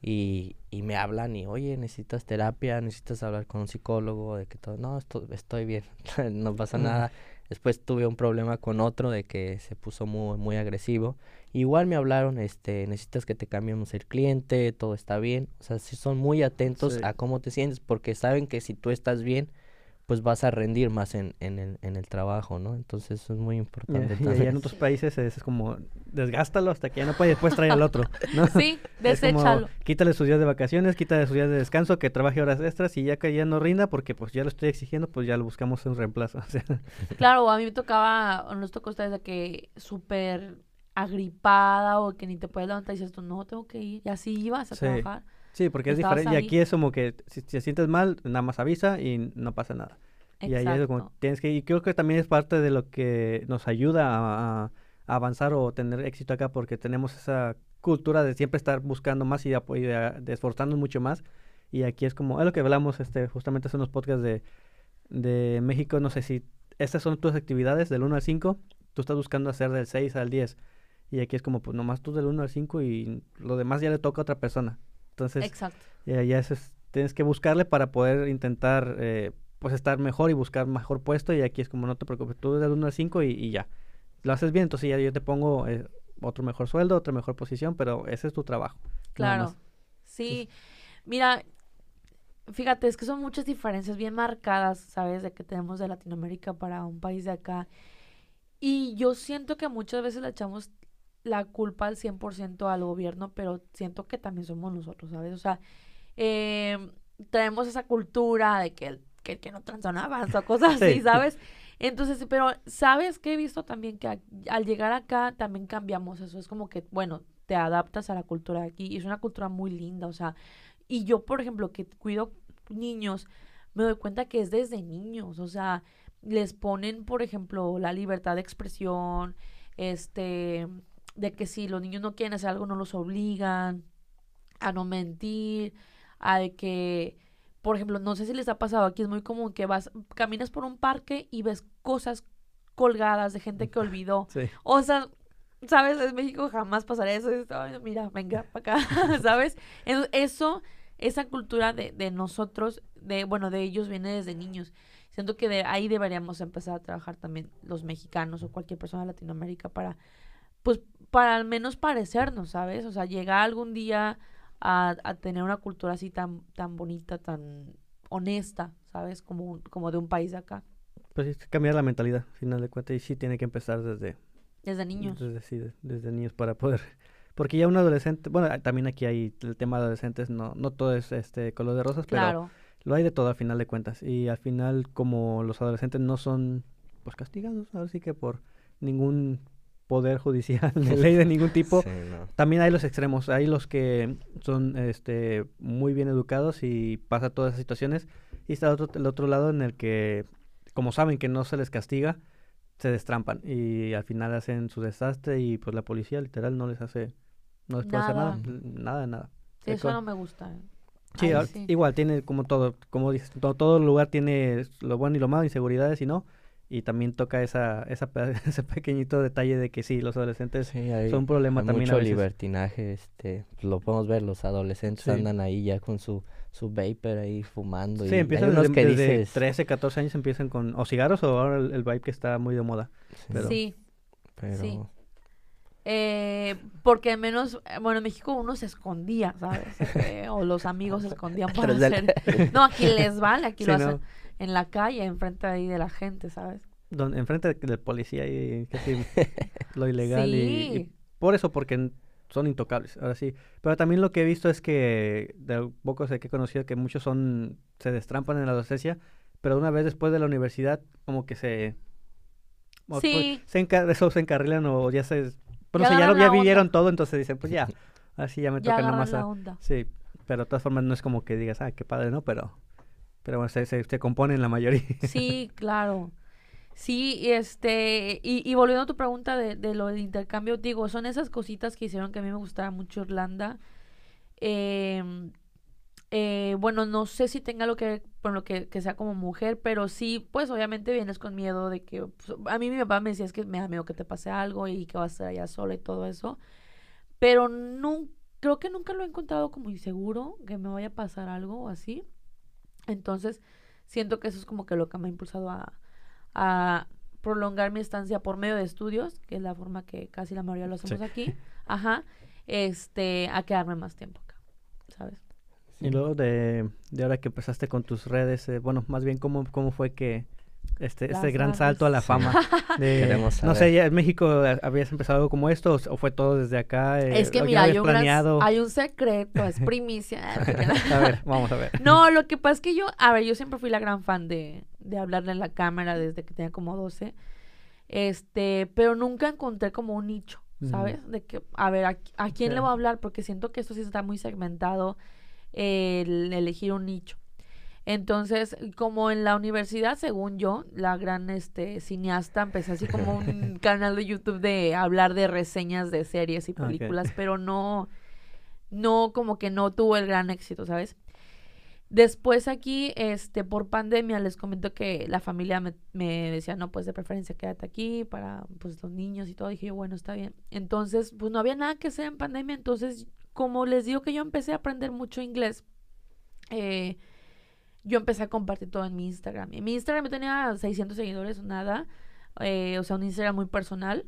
y, y me hablan y, oye, necesitas terapia, necesitas hablar con un psicólogo, de que todo, no, estoy bien, *laughs* no pasa nada. Después tuve un problema con otro de que se puso muy, muy agresivo. Igual me hablaron, este, necesitas que te cambiemos el cliente, todo está bien. O sea, si son muy atentos a cómo te sientes, porque saben que si tú estás bien, pues vas a rendir más en, en, el, en el trabajo, ¿no? Entonces eso es muy importante. Y, en otros países es, como, desgástalo hasta que ya no puede después traer al otro, ¿no? *laughs* Sí, *laughs* deséchalo. quítale sus días de vacaciones, quítale sus días de descanso, que trabaje horas extras y ya que ya no rinda, porque pues ya lo estoy exigiendo, pues ya lo buscamos en reemplazo. *laughs* Claro, a mí me tocaba, o nos tocó ustedes de que súper agripada o que ni te puedes levantar y dices tú, no, tengo que ir. Y así ibas a trabajar. Sí, porque es diferente. Y aquí es como que si te sientes mal, nada más avisa y no pasa nada. Y ahí es como tienes que... Y creo que también es parte de lo que nos ayuda a, avanzar o tener éxito acá porque tenemos esa cultura de siempre estar buscando más y de, de, esforzarnos mucho más. Y aquí es como... Es lo que hablamos este, justamente hace unos podcasts de, de México. No sé si estas son tus actividades del 1 al 5. Tú estás buscando hacer del 6 al 10. Y aquí es como, pues nomás tú del 1 al 5 y lo demás ya le toca a otra persona. Entonces, ya, ya tienes que buscarle para poder intentar eh, pues estar mejor y buscar mejor puesto y aquí es como no te preocupes, tú del 1 al 5 y, ya. Lo haces bien, entonces ya yo te pongo eh, otro mejor sueldo, otra mejor posición, pero ese es tu trabajo. Claro. Sí. Mira, fíjate, es que son muchas diferencias bien marcadas, ¿sabes? De que tenemos de Latinoamérica para un país de acá. Y yo siento que muchas veces le echamos la culpa al 100% al gobierno, pero siento que también somos nosotros, ¿sabes? O sea, eh, traemos esa cultura de que el que, que no transonaba o cosas así, ¿sabes? Entonces, pero, ¿sabes qué he visto también? Que al llegar acá también cambiamos eso. Es como que, bueno, te adaptas a la cultura de aquí y es una cultura muy linda, o sea, y yo, por ejemplo, que cuido niños, me doy cuenta que es desde niños, o sea, les ponen, por ejemplo, la libertad de expresión, este, de que si los niños no quieren hacer algo, no los obligan a no mentir, a de que, por ejemplo, no sé si les ha pasado, aquí es muy común que vas, caminas por un parque y ves cosas colgadas de gente que olvidó. *laughs* O sea, ¿sabes? En México jamás pasaría eso. mira, venga para acá, *laughs* ¿sabes? Eso, esa cultura de, de nosotros, de, bueno, de ellos viene desde niños. Siento que de ahí deberíamos empezar a trabajar también los mexicanos o cualquier persona de Latinoamérica para, pues, para al menos parecernos, ¿sabes? O sea, llegar algún día a, a tener una cultura así tan, tan bonita, tan honesta, ¿sabes? Como, como de un país de acá. Pues sí, cambiar la mentalidad, al final de cuentas, y sí tiene que empezar desde... Desde niños. Desde, sí, desde niños para poder... *laughs* Porque ya un adolescente, bueno, también aquí hay el tema de adolescentes, no, no todo es este color de rosas, pero lo hay de todo al final de cuentas. Y al final, como los adolescentes no son pues castigados, así que por ningún poder judicial ni *laughs* ley de ningún tipo. También hay los extremos, hay los que son este muy bien educados y pasa todas esas situaciones y está el otro, el otro lado en el que como saben que no se les castiga, se destrampan y al final hacen su desastre y pues la policía literal no les hace no les puede hacer nada, nada, nada. eso no me gusta. ¿eh? Sí, igual tiene como todo, como dices, todo, todo lugar tiene lo bueno y lo malo, inseguridades y no, y también toca esa, esa *laughs* ese pequeñito detalle de que sí, los adolescentes son un problema también mucho libertinaje, este, lo podemos ver, los adolescentes andan ahí ya con su, su vapor ahí fumando. Sí, empiezan desde, que desde 13, 14 años empiezan con o cigarros o ahora el, vape que está muy de moda. Sí. Pero... Eh, porque al menos, bueno, en México uno se escondía, ¿sabes? *laughs* o los amigos se escondían para hacer... No, aquí les vale, aquí lo hacen en la calle, enfrente ahí de la gente, ¿sabes? Donde, enfrente del policía y casi *laughs* lo ilegal y, por eso, porque son intocables, ahora sí. Pero también lo que he visto es que de pocos que he conocido que muchos son, se destrampan en la adolescencia, pero una vez después de la universidad como que se... Sí. se, eso se encarrilan o ya se... Bueno, ya, ya, ya vivieron todo, entonces dicen, pues ya, *laughs* así ya me toca nomás. sí, pero de todas formas no es como que digas, ah, qué padre, ¿no? Pero pero bueno, se, se, compone en la mayoría. Sí, *laughs* claro. Sí, este, y, y volviendo a tu pregunta de, de, lo del intercambio, digo, son esas cositas que hicieron que a mí me gustara mucho Irlanda. Em, eh, bueno, no sé si tenga lo que ver con lo que, que, sea como mujer, pero sí, pues obviamente vienes con miedo de que, pues, a mí mi papá me decía es que me da miedo que te pase algo y que vas a estar allá sola y todo eso, pero no, creo que nunca lo he encontrado como inseguro que me vaya a pasar algo o así. Entonces, siento que eso es como que lo que me ha impulsado a, a prolongar mi estancia por medio de estudios, que es la forma que casi la mayoría lo hacemos aquí, *laughs* ajá, este, a quedarme más tiempo acá, ¿sabes? Y luego de, de ahora que empezaste con tus redes, eh, bueno, más bien, ¿cómo, cómo fue que este, este gran salto a la fama? *laughs* De, no sé, ya en México habías empezado algo como esto o, fue todo desde acá. Eh, es que mira, hay un, hay un secreto, es primicia. *laughs* *laughs* a ver, vamos a ver. No, lo que pasa es que yo, a ver, yo siempre fui la gran fan de, de hablarle en la cámara desde que tenía como 12. Este, pero nunca encontré como un nicho, ¿sabes? De que, a ver, ¿a, a quién le voy a hablar? Porque siento que esto sí está muy segmentado, el elegir un nicho. Entonces, como en la universidad, según yo, la gran este cineasta, empecé así como un *laughs* canal de YouTube de hablar de reseñas de series y películas, pero no, no, como que no tuvo el gran éxito, ¿sabes? Después aquí, este, por pandemia, les comento que la familia me, me, decía, no, pues de preferencia quédate aquí para, pues, los niños y todo. Dije yo, bueno, está bien. Entonces, pues no había nada que hacer en pandemia. Entonces, como les digo que yo empecé a aprender mucho inglés, eh, yo empecé a compartir todo en mi Instagram. En mi Instagram tenía 600 seguidores, nada. Eh, o sea, un Instagram muy personal.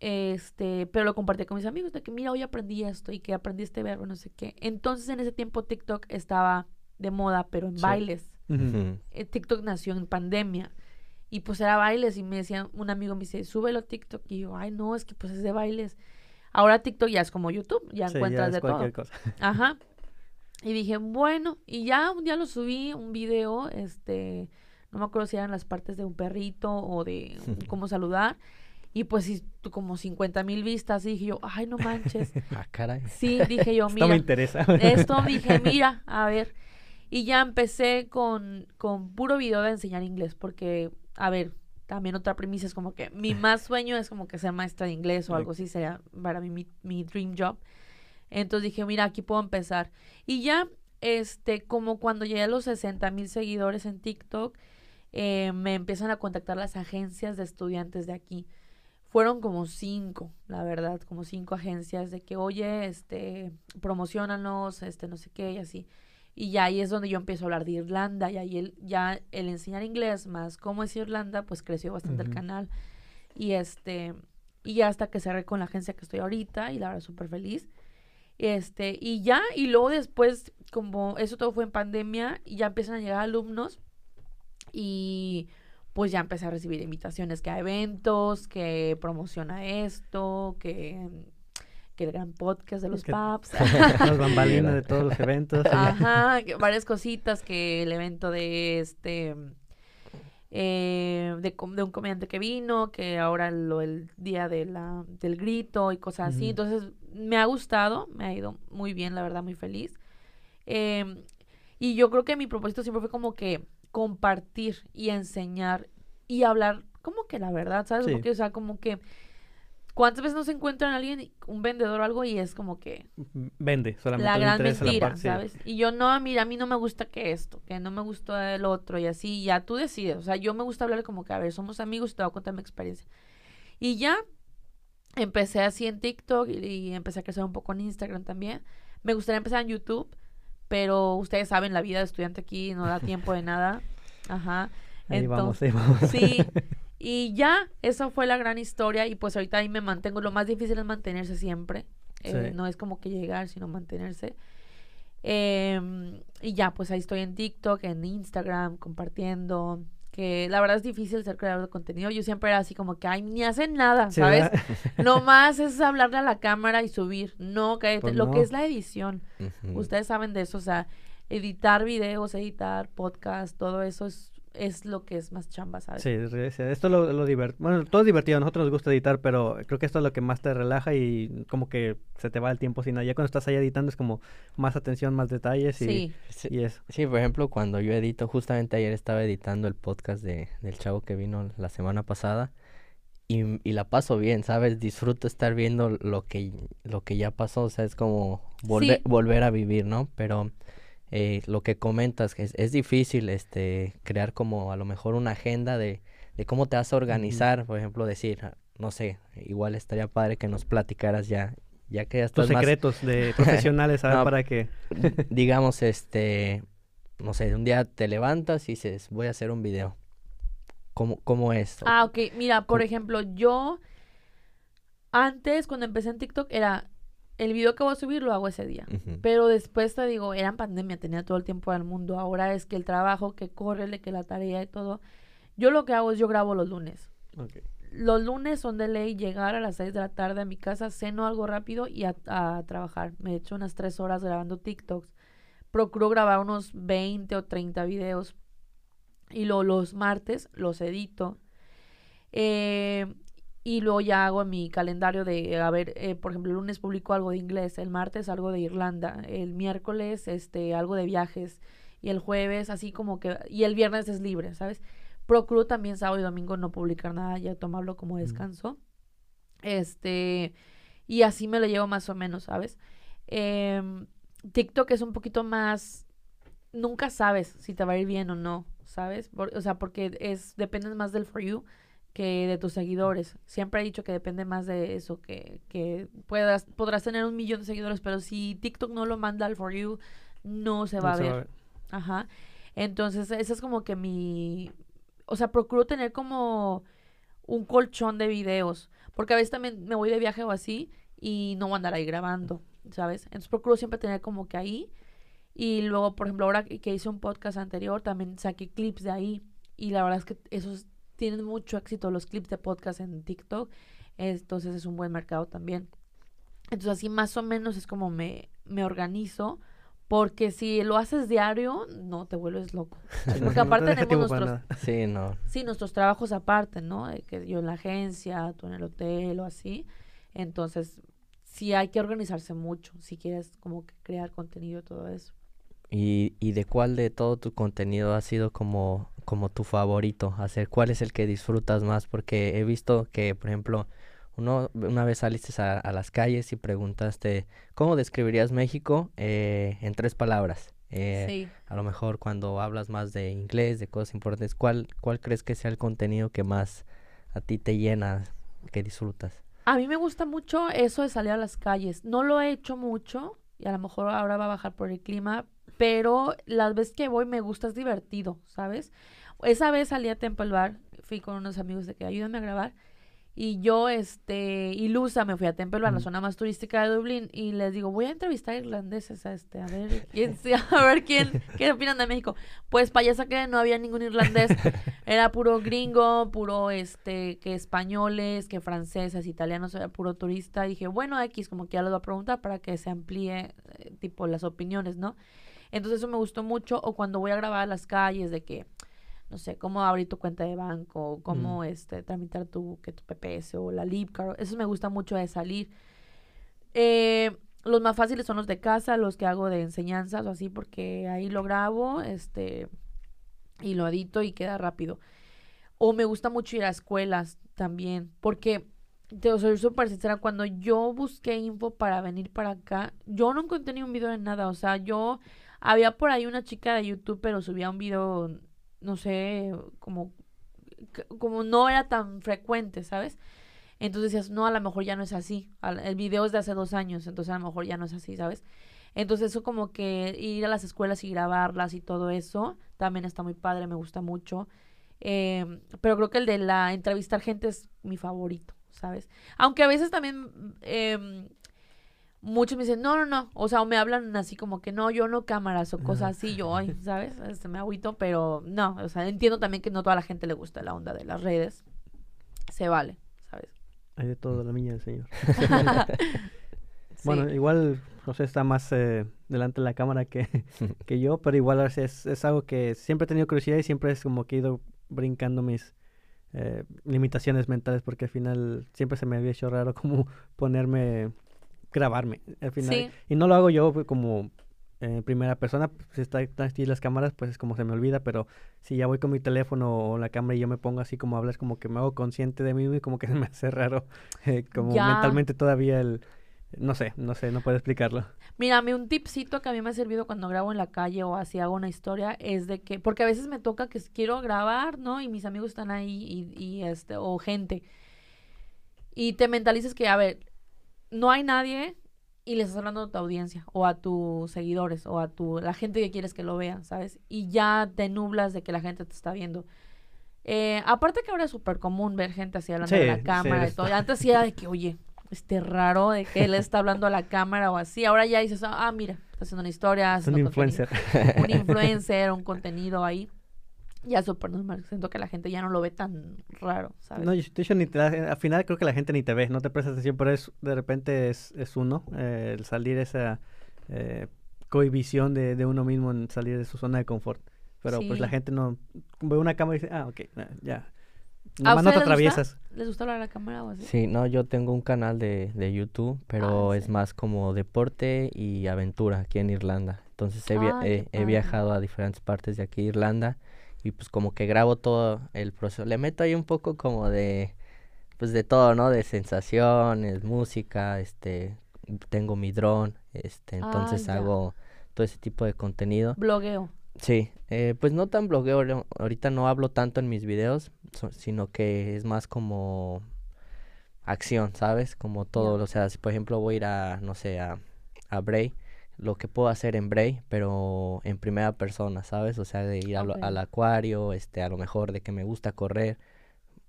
Este, pero lo compartí con mis amigos de que, mira, hoy aprendí esto y que aprendí este verbo, no sé qué. Entonces, en ese tiempo TikTok estaba de moda, pero en bailes. Eh, TikTok nació en pandemia. Y pues era bailes y me decía, un amigo me dice, súbelo a TikTok. Y yo, ay, no, es que pues es de bailes. Ahora TikTok ya es como YouTube, ya encuentras de todo. Cosa. Ajá. Y dije, bueno, y ya un día lo subí, un video, este, no me acuerdo si eran las partes de un perrito o de *laughs* cómo saludar. Y pues como 50 mil vistas, y dije yo, ay, no manches. *laughs* ah, caray. Sí, dije yo, mira. *laughs* Esto me interesa. esto dije, mira, a ver. Y ya empecé con, con puro video de enseñar inglés, porque, a ver, también otra premisa es como que mi más sueño es como que ser maestra de inglés o algo así, sería para mí mi, mi dream job. Entonces dije, mira, aquí puedo empezar. Y ya, este, como cuando llegué a los 60 mil seguidores en TikTok, eh, me empiezan a contactar las agencias de estudiantes de aquí. Fueron como cinco, la verdad, como cinco agencias de que, oye, este, promocionanos, este, no sé qué, y así. Y ya ahí es donde yo empiezo a hablar de Irlanda y ahí el, ya el enseñar inglés más cómo es Irlanda, pues creció bastante el canal. Y este, y ya hasta que cerré con la agencia que estoy ahorita y la verdad súper feliz. Este, y ya, y luego después, como eso todo fue en pandemia, y ya empiezan a llegar alumnos y pues ya empecé a recibir invitaciones que a eventos, que promociona esto, que que el gran podcast de los paps. *laughs* Las bambalinas de *laughs* todos los eventos. Ajá, varias cositas que el evento de este... Eh, de, de, un comediante que vino, que ahora lo, el día de la, del grito y cosas así. Entonces, me ha gustado, me ha ido muy bien, la verdad, muy feliz. Em, y yo creo que mi propósito siempre fue como que compartir y enseñar y hablar como que la verdad, ¿sabes? Porque, o sea, como que ¿Cuántas veces no se encuentran alguien, un vendedor o algo, y es como que... Vende, solamente. La gran mentira, ¿sabes? Y yo, no, mira, a mí no me gusta que esto, que no me gustó el otro, y así, ya tú decides. O sea, yo me gusta hablar como que, a ver, somos amigos y te voy a contar mi experiencia. Y ya empecé así en TikTok y, empecé a crecer un poco en Instagram también. Me gustaría empezar en YouTube, pero ustedes saben, la vida de estudiante aquí no da tiempo de nada. *laughs* Ajá. Ahí vamos, ahí vamos. Sí, *laughs* Y ya, esa fue la gran historia y pues ahorita ahí me mantengo. Lo más difícil es mantenerse siempre. Eh, no es como que llegar, sino mantenerse. Em, y ya, pues ahí estoy en TikTok, en Instagram, compartiendo. Que la verdad es difícil ser creador de contenido. Yo siempre era así como que, ay, ni hacen nada, ¿sabes? *laughs* no más *laughs* es hablarle a la cámara y subir. No, que pues lo que es la edición. Ustedes saben de eso, o sea, editar videos, editar podcast, todo eso es es lo que es más chamba, ¿sabes? Sí, esto es lo, lo divertido. Bueno, todo es divertido, a nosotros nos gusta editar, pero creo que esto es lo que más te relaja y como que se te va el tiempo sin nada. Ya cuando estás ahí editando es como más atención, más detalles y, sí. y eso. Sí, por ejemplo, cuando yo edito, justamente ayer estaba editando el podcast de, del chavo que vino la semana pasada y, y la paso bien, ¿sabes? Disfruto estar viendo lo que, lo que ya pasó, o sea, es como volver, volver a vivir, ¿no? Pero eh, lo que comentas, que es, difícil este, crear como a lo mejor una agenda de, de cómo te vas a organizar, por ejemplo, decir, ah, no sé, igual estaría padre que nos platicaras ya, ya que ya estás Los secretos de *laughs* profesionales, ¿sabes? para que... *laughs* digamos, este, no sé, un día te levantas y dices, voy a hacer un video. ¿Cómo, cómo es? Ah, ok. Mira, por ejemplo, yo antes, cuando empecé en TikTok, era el video que voy a subir lo hago ese día. Pero después te digo, era pandemia, tenía todo el tiempo del mundo. Ahora es que el trabajo, que corre, que la tarea y todo. Yo lo que hago es yo grabo los lunes. Los lunes son de ley llegar a las 6 de la tarde a mi casa, ceno algo rápido y a, trabajar. Me echo unas 3 horas grabando TikToks. Procuro grabar unos 20 o 30 videos. Y luego los martes los edito. Eh, y luego ya hago mi calendario de, a ver, eh, por ejemplo, el lunes publico algo de inglés, el martes algo de Irlanda, el miércoles este algo de viajes y el jueves así como que y el viernes es libre, ¿sabes? Procuro también sábado y domingo no publicar nada, ya tomarlo como descanso. Este, y así me lo llevo más o menos, ¿sabes? Em, TikTok es un poquito más, nunca sabes si te va a ir bien o no, ¿sabes? o sea, porque es, depende más del for you que de tus seguidores. Siempre he dicho que depende más de eso, que, que puedas, podrás tener un millón de seguidores, pero si TikTok no lo manda al For You, no se va, a, ver. Ajá. Entonces, esa es como que mi... O sea, procuro tener como un colchón de videos, porque a veces también me voy de viaje o así y no voy a andar ahí grabando, ¿sabes? Entonces procuro siempre tener como que ahí. Y luego, por ejemplo, ahora que hice un podcast anterior, también saqué clips de ahí. Y la verdad es que esos tienen mucho éxito los clips de podcast en TikTok, entonces es un buen mercado también. Entonces así más o menos es como me, me organizo, porque si lo haces diario, no te vuelves loco. *laughs* Porque aparte tenemos nuestros, sí, no. sí, nuestros trabajos aparte, ¿no? Que yo en la agencia, tú en el hotel o así. Entonces, sí hay que organizarse mucho si quieres como que crear contenido y todo eso. ¿Y, ¿Y de cuál de todo tu contenido ha sido como como tu favorito hacer? ¿Cuál es el que disfrutas más? Porque he visto que, por ejemplo, uno, una vez saliste a, las calles y preguntaste, ¿cómo describirías México eh, en tres palabras? Eh, sí. A lo mejor cuando hablas más de inglés, de cosas importantes, ¿cuál, ¿cuál crees que sea el contenido que más a ti te llena, que disfrutas? A mí me gusta mucho eso de salir a las calles. No lo he hecho mucho y a lo mejor ahora va a bajar por el clima, pero las veces que voy me gusta, es divertido, ¿sabes? Esa vez salí a Temple Bar, fui con unos amigos de que ayúdame a grabar. Y yo, este, ilusa, me fui a Temple Bar, la zona más turística de Dublín, y les digo, voy a entrevistar a irlandeses a este, a ver quién, *laughs* a ver quién, qué opinan de México. Pues para allá saqué, no había ningún irlandés, *laughs* era puro gringo, puro, este, que españoles, que franceses, italianos, era puro turista. Y dije, bueno, X, como que ya les voy a preguntar para que se amplíe, eh, tipo, las opiniones, ¿no? Entonces eso me gustó mucho, o cuando voy a grabar a las calles, de que no sé, cómo abrir tu cuenta de banco, cómo este, tramitar tu, que tu PPS o la Lipcar. Eso me gusta mucho de salir. Eh, los más fáciles son los de casa, los que hago de enseñanzas o así, porque ahí lo grabo este, y lo edito y queda rápido. O me gusta mucho ir a escuelas también, porque te soy súper sincera, cuando yo busqué info para venir para acá, yo no encontré ni un video de nada, o sea, yo había por ahí una chica de YouTube, pero subía un video no sé, como, como no era tan frecuente, ¿sabes? Entonces decías, no, a lo mejor ya no es así. El video es de hace dos años, entonces a lo mejor ya no es así, ¿sabes? Entonces eso como que ir a las escuelas y grabarlas y todo eso, también está muy padre, me gusta mucho. Em, pero creo que el de la entrevistar gente es mi favorito, ¿sabes? Aunque a veces también eh, muchos me dicen, no, no, no, o sea, o me hablan así como que no, yo no cámaras o cosas así, yo, ay, *laughs* ¿sabes? Este, me agüito, pero no, o sea, entiendo también que no toda la gente le gusta la onda de las redes, se vale, ¿sabes? Hay de todo, la niña del señor. *laughs* *laughs* Bueno, igual José está más eh, delante de la cámara que, que yo, pero igual es, es algo que siempre he tenido curiosidad y siempre es como que he ido brincando mis eh, limitaciones mentales porque al final siempre se me había hecho raro como ponerme grabarme al final. Y no lo hago yo pues, como en eh, primera persona, pues, si está aquí las cámaras, pues es como se me olvida, pero si ya voy con mi teléfono o la cámara y yo me pongo así como hablas, como que me hago consciente de mí y como que *laughs* me hace raro, eh, como mentalmente todavía el... No sé, no sé, no puedo explicarlo. Mírame, un tipcito que a mí me ha servido cuando grabo en la calle o así hago una historia es de que, porque a veces me toca que quiero grabar, ¿no? Y mis amigos están ahí y, y este, o gente. Y te mentalizas que, a ver, no hay nadie y le estás hablando a tu audiencia o a tus seguidores o a tu la gente que quieres que lo vea, ¿sabes? Y ya te nublas de que la gente te está viendo. Eh, aparte que ahora es súper común ver gente así hablando de la cámara y todo. Antes sí era de que, oye, este raro de que él está hablando a la cámara o así. Ahora ya dices, ah, mira, está haciendo una historia. Es un influencer. un influencer, un contenido ahí. Ya súper normal. Siento que la gente ya no lo ve tan raro, ¿sabes? No, de hecho, ni al final creo que la gente ni te ve, no te prestas atención, pero es, de repente es, es uno, eh, el salir esa eh, cohibición de, de uno mismo en salir de su zona de confort. Pero pues la gente no ve una cámara y dice, ah, ok, ya. Nomás no te atraviesas. ¿Les gusta hablar a la cámara o así? Sí, no, yo tengo un canal de, de YouTube, pero ah, es más como deporte y aventura aquí en Irlanda. Entonces he, ah, he, viajado a diferentes partes de aquí Irlanda y pues como que grabo todo el proceso. Le meto ahí un poco como de, pues de todo, ¿no? De sensaciones, música, este, tengo mi dron, este, entonces hago todo ese tipo de contenido. Blogueo. Sí, eh, pues no tan blogueo, ahorita no hablo tanto en mis videos, sino que es más como acción, ¿sabes? Como todo, o sea, si por ejemplo voy a ir a, no sé, a, a Bray, lo que puedo hacer en Bray, pero en primera persona, ¿sabes? O sea, de ir al acuario, este, a lo mejor de que me gusta correr,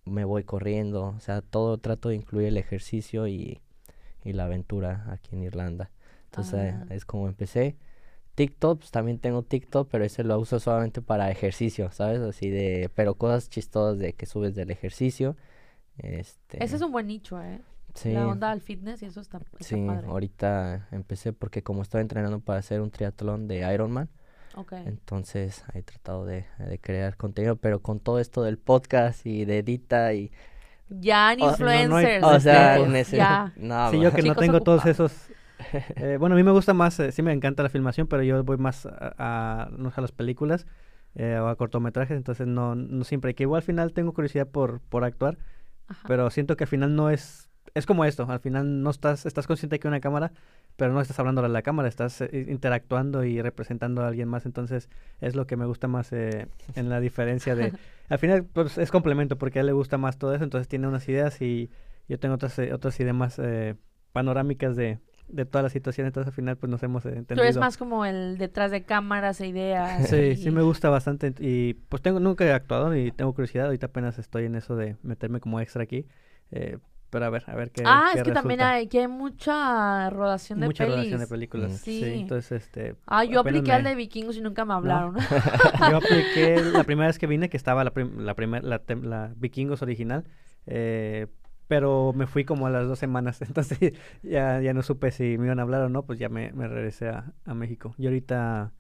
me voy corriendo, o sea, todo trato de incluir el ejercicio y, y la aventura aquí en Irlanda. Entonces ah. es como empecé. TikTok, pues también tengo TikTok, pero ese lo uso solamente para ejercicio, ¿sabes? Así de, pero cosas chistosas de que subes del ejercicio. Este... Ese es un buen nicho, ¿eh? Sí. La onda al fitness y eso está, está Sí, ahorita empecé porque como estoy entrenando para hacer un triatlón de Ironman, okay. entonces he tratado de, de, crear contenido, pero con todo esto del podcast y de edita y... Ya en influencers. o sea, en ese, ya. No, sí, yo que no tengo todos esos *laughs* eh, bueno, a mí me gusta más, eh, sí me encanta la filmación, pero yo voy más a, no a las películas eh, o a cortometrajes, entonces no, no siempre. Que igual al final tengo curiosidad por, por actuar, pero siento que al final no es. Es como esto, al final no estás, estás consciente que hay una cámara, pero no estás hablando a la cámara, estás interactuando y representando a alguien más, entonces es lo que me gusta más en la diferencia de... *laughs* al final pues, es complemento porque a él le gusta más todo eso, entonces tiene unas ideas y yo tengo otras, otras ideas más panorámicas de, de toda la situación, entonces al final pues nos hemos entendido. Tú eres más como el detrás de cámaras e ideas. Sí, sí me gusta bastante y pues tengo nunca he actuado y tengo curiosidad, ahorita apenas estoy en eso de meterme como extra aquí. Eh, pero a ver, a ver qué Ah, es que también hay, que hay mucha rodación de mucha rodación de películas. Sí. entonces este Ah, yo apliqué al de Vikingos y nunca me hablaron. *laughs* yo apliqué *laughs* la primera vez que vine que estaba la la primera la, la Vikingos original eh, pero me fui como a las dos semanas, *laughs* entonces ya, ya no supe si me iban a hablar o no, pues ya me, me regresé a, a, México. Y ahorita,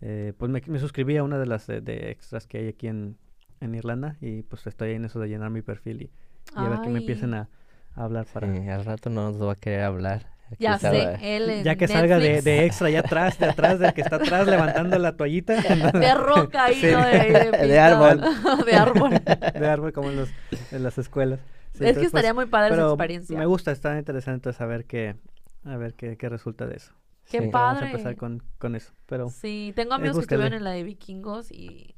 eh, pues me, me, suscribí a una de las de, extras que hay aquí en, en, Irlanda y pues estoy en eso de llenar mi perfil y, y a ver que me empiecen a, hablar para... Sí, al rato no nos va a querer hablar. ya sé, él Ya que salga de, de, extra allá atrás, de atrás, del que está atrás levantando la toallita. *laughs* de roca ahí, ¿no? De, de *laughs* árbol. de árbol. *laughs* de árbol, como en, los, en las escuelas es que estaría pues, muy padre esa experiencia. Me gusta, está interesante saber qué, a ver qué, qué resulta de eso. Qué padre. Vamos a empezar con, con eso. Pero sí, tengo amigos que estuvieron en la de vikingos y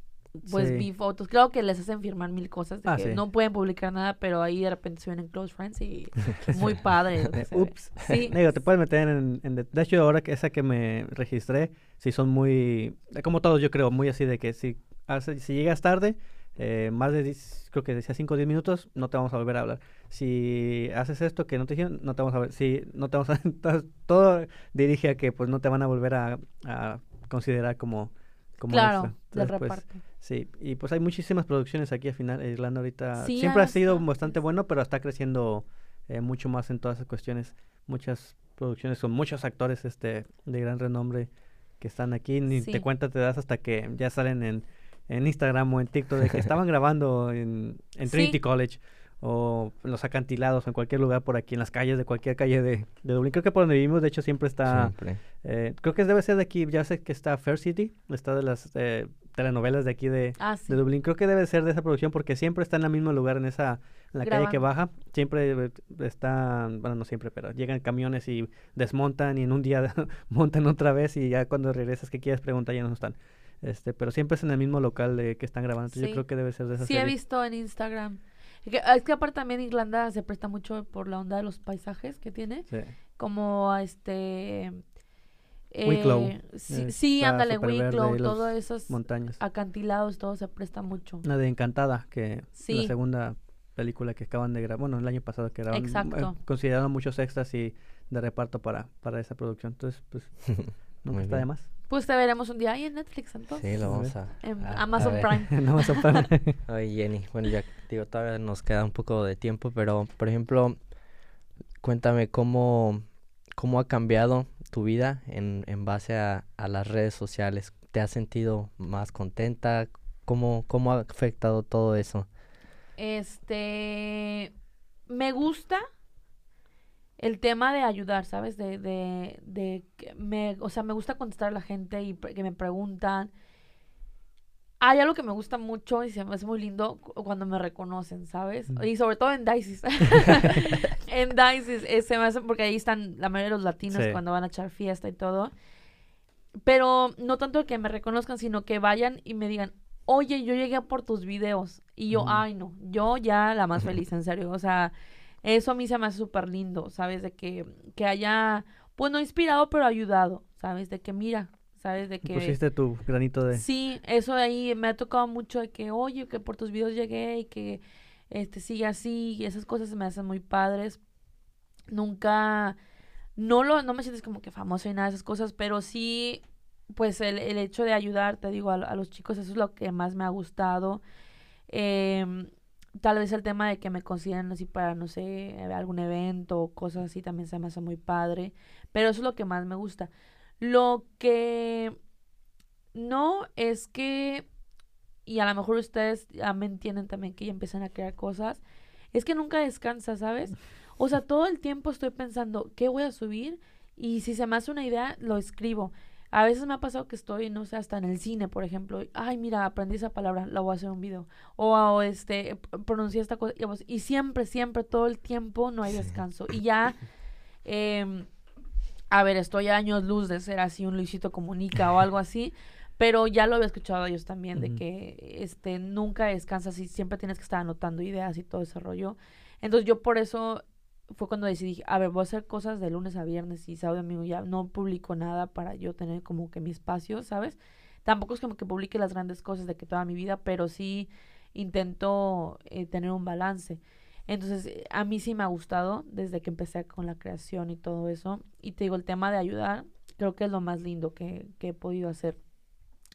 pues vi fotos. Claro que les hacen firmar mil cosas de ah, que no pueden publicar nada, pero ahí de repente se ven en Close Friends y *laughs* muy padre. Ups. Sí. *laughs* Digo, te puedes meter en, en, De hecho, ahora que esa que me registré, si son muy... Como todos, yo creo, muy así de que si, hace, si llegas tarde eh, más de, creo que decía 5 o 10 minutos, no te vamos a volver a hablar. Si haces esto que no te dijeron, no te vamos a ver. Si no te vamos a... *laughs* todo dirige a que pues no te van a volver a, a considerar como... como claro, del pues, reparto. sí, y pues hay muchísimas producciones aquí al final. Irlanda ahorita siempre ha sido bastante bueno, pero está creciendo eh, mucho más en todas esas cuestiones. Muchas producciones con muchos actores este de gran renombre que están aquí. Ni te cuenta te das hasta que ya salen en en Instagram o en TikTok de que *laughs* estaban grabando en, Trinity College o en los acantilados o en cualquier lugar por aquí, en las calles de cualquier calle de, de Dublín. Creo que por donde vivimos, de hecho, siempre está... Eh, creo que debe ser de aquí, ya sé que está Fair City, está de las eh, telenovelas de aquí de, ah, de Dublín. Creo que debe ser de esa producción porque siempre está en el mismo lugar, en esa en la calle que baja. Siempre está, bueno, no siempre, pero llegan camiones y desmontan y en un día *laughs* montan otra vez y ya cuando regresas que quieres preguntar ya no están. Este, pero siempre es en el mismo local de que están grabando. Yo creo que debe ser de esa Sí, he visto en Instagram. Es que aparte también Irlanda se presta mucho por la onda de los paisajes que tiene. Sí. Como este... Eh, Wicklow. Sí, ándale, Wicklow, todos esos montañas. acantilados, todo se presta mucho. La de Encantada, que la segunda película que acaban de grabar, bueno, el año pasado que grabaron, Exacto. eh, consideraron muchos extras y de reparto para, para esa producción. Entonces, pues, *laughs* nunca está de bien. más. Pues te veremos un día ahí en Netflix entonces. Sí, lo A vamos ver. a... En a- Amazon. Prime. *laughs* En Amazon Prime. *laughs* Ay, Jenny, bueno, ya digo, todavía nos queda un poco de tiempo, pero por ejemplo, cuéntame cómo, cómo ha cambiado tu vida en, en base a, a las redes sociales. ¿Te has sentido más contenta? ¿Cómo, cómo ha afectado todo eso? Este, me gusta el tema de ayudar, ¿sabes? De, de, de que me, o sea, me gusta contestar a la gente y que me preguntan. Hay algo que me gusta mucho y se me hace muy lindo cu- cuando me reconocen, ¿sabes? Mm. Y sobre todo en Dices. *laughs* *laughs* en Dices, eh, se me hace porque ahí están la mayoría de los latinos Sí. cuando van a echar fiesta y todo. Pero no tanto que me reconozcan, sino que vayan y me digan, oye, yo llegué por tus videos. Y yo, ay, no, yo ya la más feliz, en serio. O sea, eso a mí se me hace súper lindo, ¿sabes? De que, que haya, pues no inspirado, pero ayudado, ¿sabes? De que mira, ¿sabes? De que... Pusiste tu granito de... Sí, eso de ahí me ha tocado mucho de que, oye, que por tus videos llegué y que este sigue así, y esas cosas se me hacen muy padres. Nunca, no lo, no me sientes como que famoso y nada de esas cosas, pero sí, pues el, el hecho de ayudar, te digo, a, a los chicos, eso es lo que más me ha gustado. Em, tal vez el tema de que me consideren así para, no sé, algún evento o cosas así también se me hace muy padre, pero eso es lo que más me gusta. Lo que no es que, y a lo mejor ustedes ya me entienden también que ya empiezan a crear cosas, es que nunca descansa, ¿sabes? O sea, todo el tiempo estoy pensando, ¿qué voy a subir? Y si se me hace una idea, lo escribo. A veces me ha pasado que estoy, no sé, hasta en el cine, por ejemplo. y, Ay, mira, aprendí esa palabra, la voy a hacer un video. O, o, este, pronuncié esta cosa. y siempre, siempre, todo el tiempo no hay Sí. descanso. Y ya, *laughs* em, a ver, estoy a años luz de ser así un Luisito Comunica o algo así. Pero ya lo había escuchado a ellos también, de que este nunca descansas y siempre tienes que estar anotando ideas y todo ese rollo. Entonces yo por eso fue cuando decidí, a ver, voy a hacer cosas de lunes a viernes y sábado y domingo ya no publico nada para yo tener como que mi espacio, ¿sabes? Tampoco es como que publique las grandes cosas de que toda mi vida, pero sí intento eh, tener un balance. Entonces, eh, a mí sí me ha gustado desde que empecé con la creación y todo eso. Y te digo, el tema de ayudar, creo que es lo más lindo que, que he podido hacer.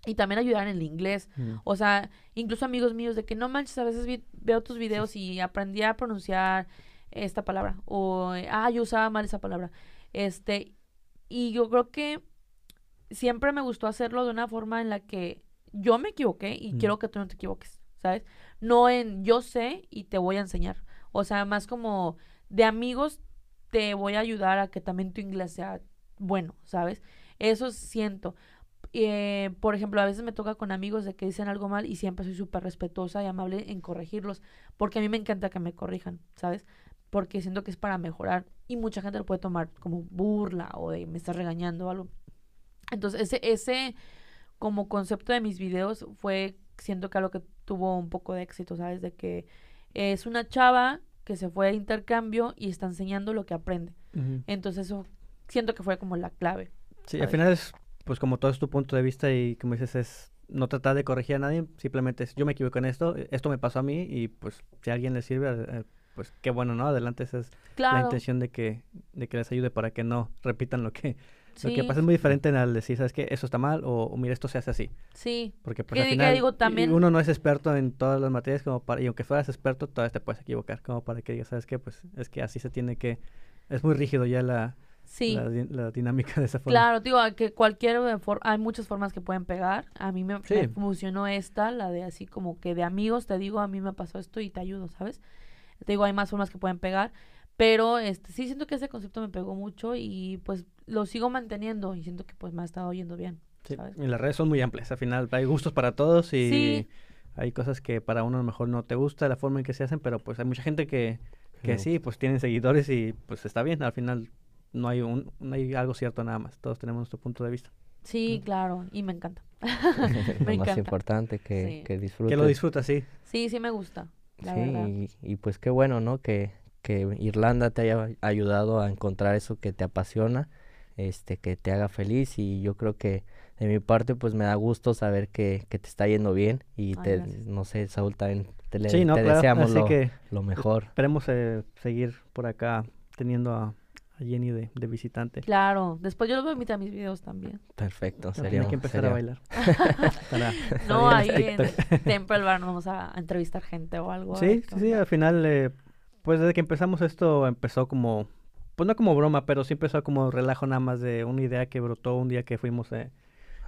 Y también ayudar en el inglés. Mm. O sea, incluso amigos míos de que no manches, a veces vi- veo tus videos y aprendí a pronunciar esta palabra. O, eh, ah, yo usaba mal esa palabra. Este, y yo creo que siempre me gustó hacerlo de una forma en la que yo me equivoqué y Mm. quiero que tú no te equivoques, ¿sabes? No en yo sé y te voy a enseñar. O sea, más como de amigos te voy a ayudar a que también tu inglés sea bueno, ¿sabes? Eso siento. Eh, por ejemplo, a veces me toca con amigos de que dicen algo mal y siempre soy súper respetuosa y amable en corregirlos, porque a mí me encanta que me corrijan, ¿sabes? Porque siento que es para mejorar y mucha gente lo puede tomar como burla o de me estás regañando o algo. Entonces, ese, ese como concepto de mis videos fue, siento que algo que tuvo un poco de éxito, ¿sabes? De que es una chava que se fue a intercambio y está enseñando lo que aprende. Ujú. Entonces, eso siento que fue como la clave. Sí, al ¿sabes? final es, pues como todo es tu punto de vista y como dices, es no tratar de corregir a nadie, simplemente es, yo me equivoco en esto, esto me pasó a mí y pues si a alguien le sirve, pues qué bueno, ¿no? Adelante, esa es la intención de que, de que les ayude para que no repitan lo que, lo que pasa. Es muy diferente en al decir, ¿sabes qué? Eso está mal o, o mira, esto se hace así. sí. Porque pues al final digo, y- también- uno no es experto en todas las materias como para, y aunque fueras experto, todavía te puedes equivocar, como para que digas, ¿sabes qué? Pues es que así se tiene que, es muy rígido ya la, Sí. la, di- la dinámica de esa forma. Claro, digo, que cualquier eh, hay muchas formas que pueden pegar. A mí me, me funcionó esta, la de así como que de amigos te digo, a mí me pasó esto y te ayudo, ¿sabes? Te digo, hay más formas que pueden pegar, pero este sí siento que ese concepto me pegó mucho y pues lo sigo manteniendo y siento que pues me ha estado yendo bien, Sí, ¿sabes? Y las redes son muy amplias. Al final hay gustos para todos y Sí. hay cosas que para uno a lo mejor no te gusta la forma en que se hacen, pero pues hay mucha gente que, que Sí. sí, pues tienen seguidores y pues está bien. Al final no hay un, no hay algo cierto nada más. Todos tenemos nuestro punto de vista. Sí, Mm. claro, y me encanta. *laughs* *laughs* lo más importante que, Sí. que disfrutes. Que lo disfrutas, sí. Sí, sí me gusta, la Sí, verdad. y, y pues qué bueno, ¿no? Que, que Irlanda te haya ayudado a encontrar eso que te apasiona. este, que te haga feliz y yo creo que de mi parte pues me da gusto saber que, que te está yendo bien y te, no sé, Saúl también te, le, deseamos lo, que lo, mejor. Esperemos eh, seguir por acá teniendo a, Jenny de, de, visitante. Claro, después yo lo voy a invitar a mis videos también. Perfecto, sería. Hay que empezar a bailar. *laughs* *laughs* no, ahí en *laughs* Temple Bar nos vamos a, entrevistar gente o algo. Sí, sí, sí, al final, eh, pues desde que empezamos esto empezó como, pues no como broma, pero sí empezó como relajo nada más de una idea que brotó un día que fuimos eh,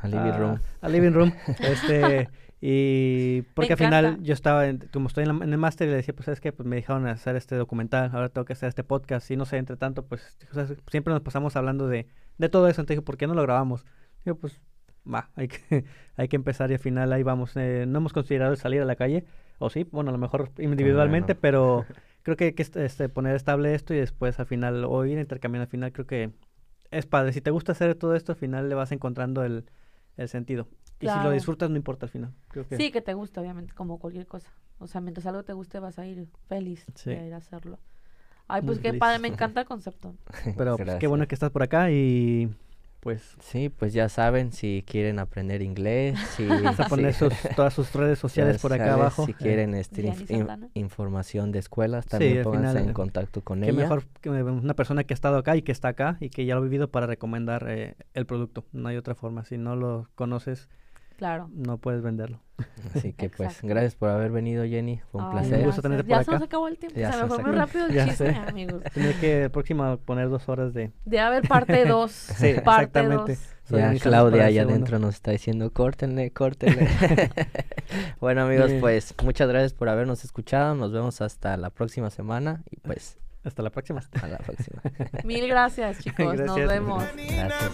a Living Room. A Living Room. *laughs* este, y *laughs* porque al final yo estaba, en, como estoy en, el máster, y le decía, pues es que pues, me dejaron hacer este documental, ahora tengo que hacer este podcast. Y no sé, entre tanto, pues siempre nos pasamos hablando de, de todo eso. Entonces dije, ¿por qué no lo grabamos? Digo, pues va, hay que, *laughs* hay que empezar y al final ahí vamos. Eh, no hemos considerado salir a la calle, o sí, bueno, a lo mejor individualmente, pero creo que hay que este, poner estable esto y después al final, o ir intercambiando al final, creo que es padre. Si te gusta hacer todo esto, al final le vas encontrando el el sentido. Y si lo disfrutas, no importa al final. Sí, que te gusta, obviamente, como cualquier cosa. O sea, mientras algo te guste, vas a ir feliz de ir a hacerlo. Ay, pues qué padre, me *laughs* encanta el concepto. *laughs* Pero pues, qué bueno que estás por acá y pues... Sí, pues ya saben, si quieren aprender inglés, *laughs* si... Vamos a poner todas sus redes sociales por acá abajo. Si eh. quieren este, información de escuelas, también pónganse en contacto con qué mejor que una persona que ha estado acá y que está acá y que ya lo ha vivido para recomendar eh, el producto. No hay otra forma. Si no lo conoces, Claro. No puedes venderlo. *laughs* Así que pues gracias por haber venido Jenny, fue un placer. Un gusto tenerte por ya acá. se nos acabó el tiempo, ya se me fue muy rápido el *laughs* chiste, amigos. Tiene que próxima poner dos horas de... De haber parte *laughs* dos. sí, parte exactamente. Dos. Ya Claudia allá adentro nos está diciendo córtenle, córtenle. bueno amigos, pues muchas gracias por habernos escuchado. Nos vemos hasta la próxima semana y pues hasta la próxima. Hasta la próxima. Mil gracias, chicos. Nos vemos. Gracias.